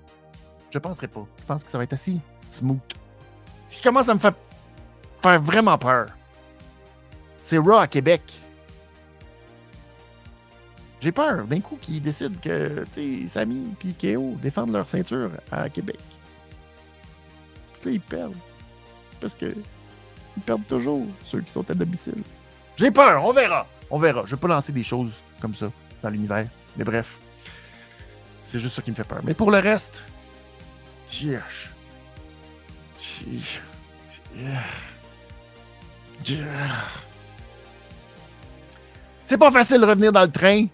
Je ne penserais pas. Je pense que ça va être assez smooth. Ce qui commence à me faire vraiment peur, c'est Raw à Québec. J'ai peur d'un coup qu'ils décident que Samy et Keo défendent leur ceinture à Québec. Puis là, ils perdent. Parce que ils perdent toujours ceux qui sont à domicile. J'ai peur, on verra. On verra. Je vais pas lancer des choses comme ça dans l'univers. Mais bref. C'est juste ça qui me fait peur. Mais pour le reste, tierche. C'est pas facile de revenir dans le train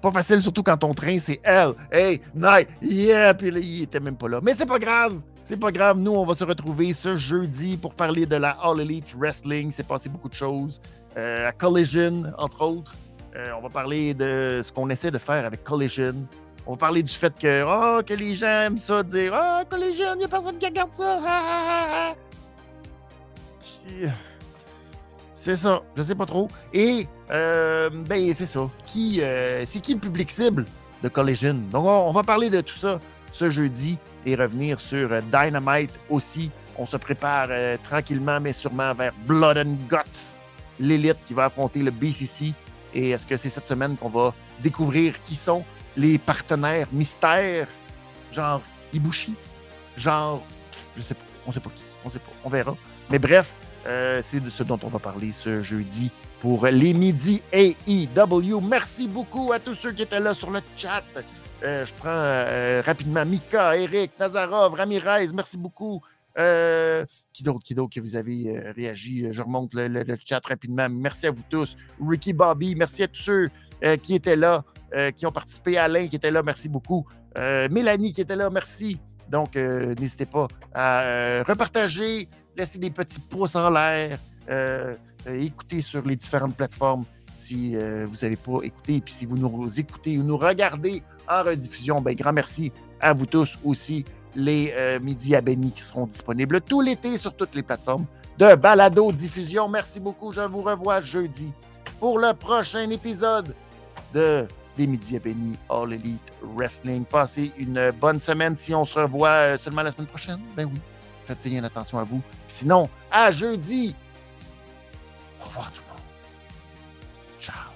pas facile, surtout quand ton train, c'est elle. Hey, night, yeah, puis là, il était même pas là. Mais c'est pas grave. C'est pas grave. Nous, on va se retrouver ce jeudi pour parler de la All Elite Wrestling. C'est passé beaucoup de choses. Euh, à Collision, entre autres. Euh, on va parler de ce qu'on essaie de faire avec Collision. On va parler du fait que, oh, que les gens aiment ça, dire, oh, Collision, il n'y a personne qui regarde ça. C'est ça, je sais pas trop. Et euh, ben c'est ça. Qui euh, c'est qui le public cible de Collision? Donc on, va parler de tout ça ce jeudi et revenir sur euh, Dynamite aussi. On se prépare tranquillement mais sûrement vers Blood and Guts, l'élite qui va affronter le BCC. Et est-ce que c'est cette semaine qu'on va découvrir qui sont les partenaires mystères, genre Ibushi, genre je sais pas, on sait pas qui, on sait pas, on verra. Mais bref, euh, c'est de ce dont on va parler ce jeudi pour les midis AEW. Merci beaucoup à tous ceux qui étaient là sur le chat. Euh, je prends euh, rapidement Mika, Eric, Nazarov, Ramirez, merci beaucoup. qui d'autre, qui d'autre que vous avez réagi? Je remonte le, chat rapidement. Merci à vous tous. Ricky Bobby, merci à tous ceux qui étaient là, qui ont participé. Alain qui était là, merci beaucoup. Mélanie qui était là, merci. Donc, n'hésitez pas à repartager, laissez des petits pouces en l'air, euh, euh, écoutez sur les différentes plateformes si euh, vous n'avez pas écouté. Puis si vous nous écoutez ou nous regardez en rediffusion, ben, grand merci à vous tous aussi, les Midi à Benny qui seront disponibles tout l'été sur toutes les plateformes de balado diffusion. Merci beaucoup. Je vous revois jeudi pour le prochain épisode de des Midi à All Elite Wrestling. Passez une bonne semaine. Si on se revoit seulement la semaine prochaine, ben oui, faites bien attention à vous. Sinon, à jeudi. Au revoir tout le monde. Ciao.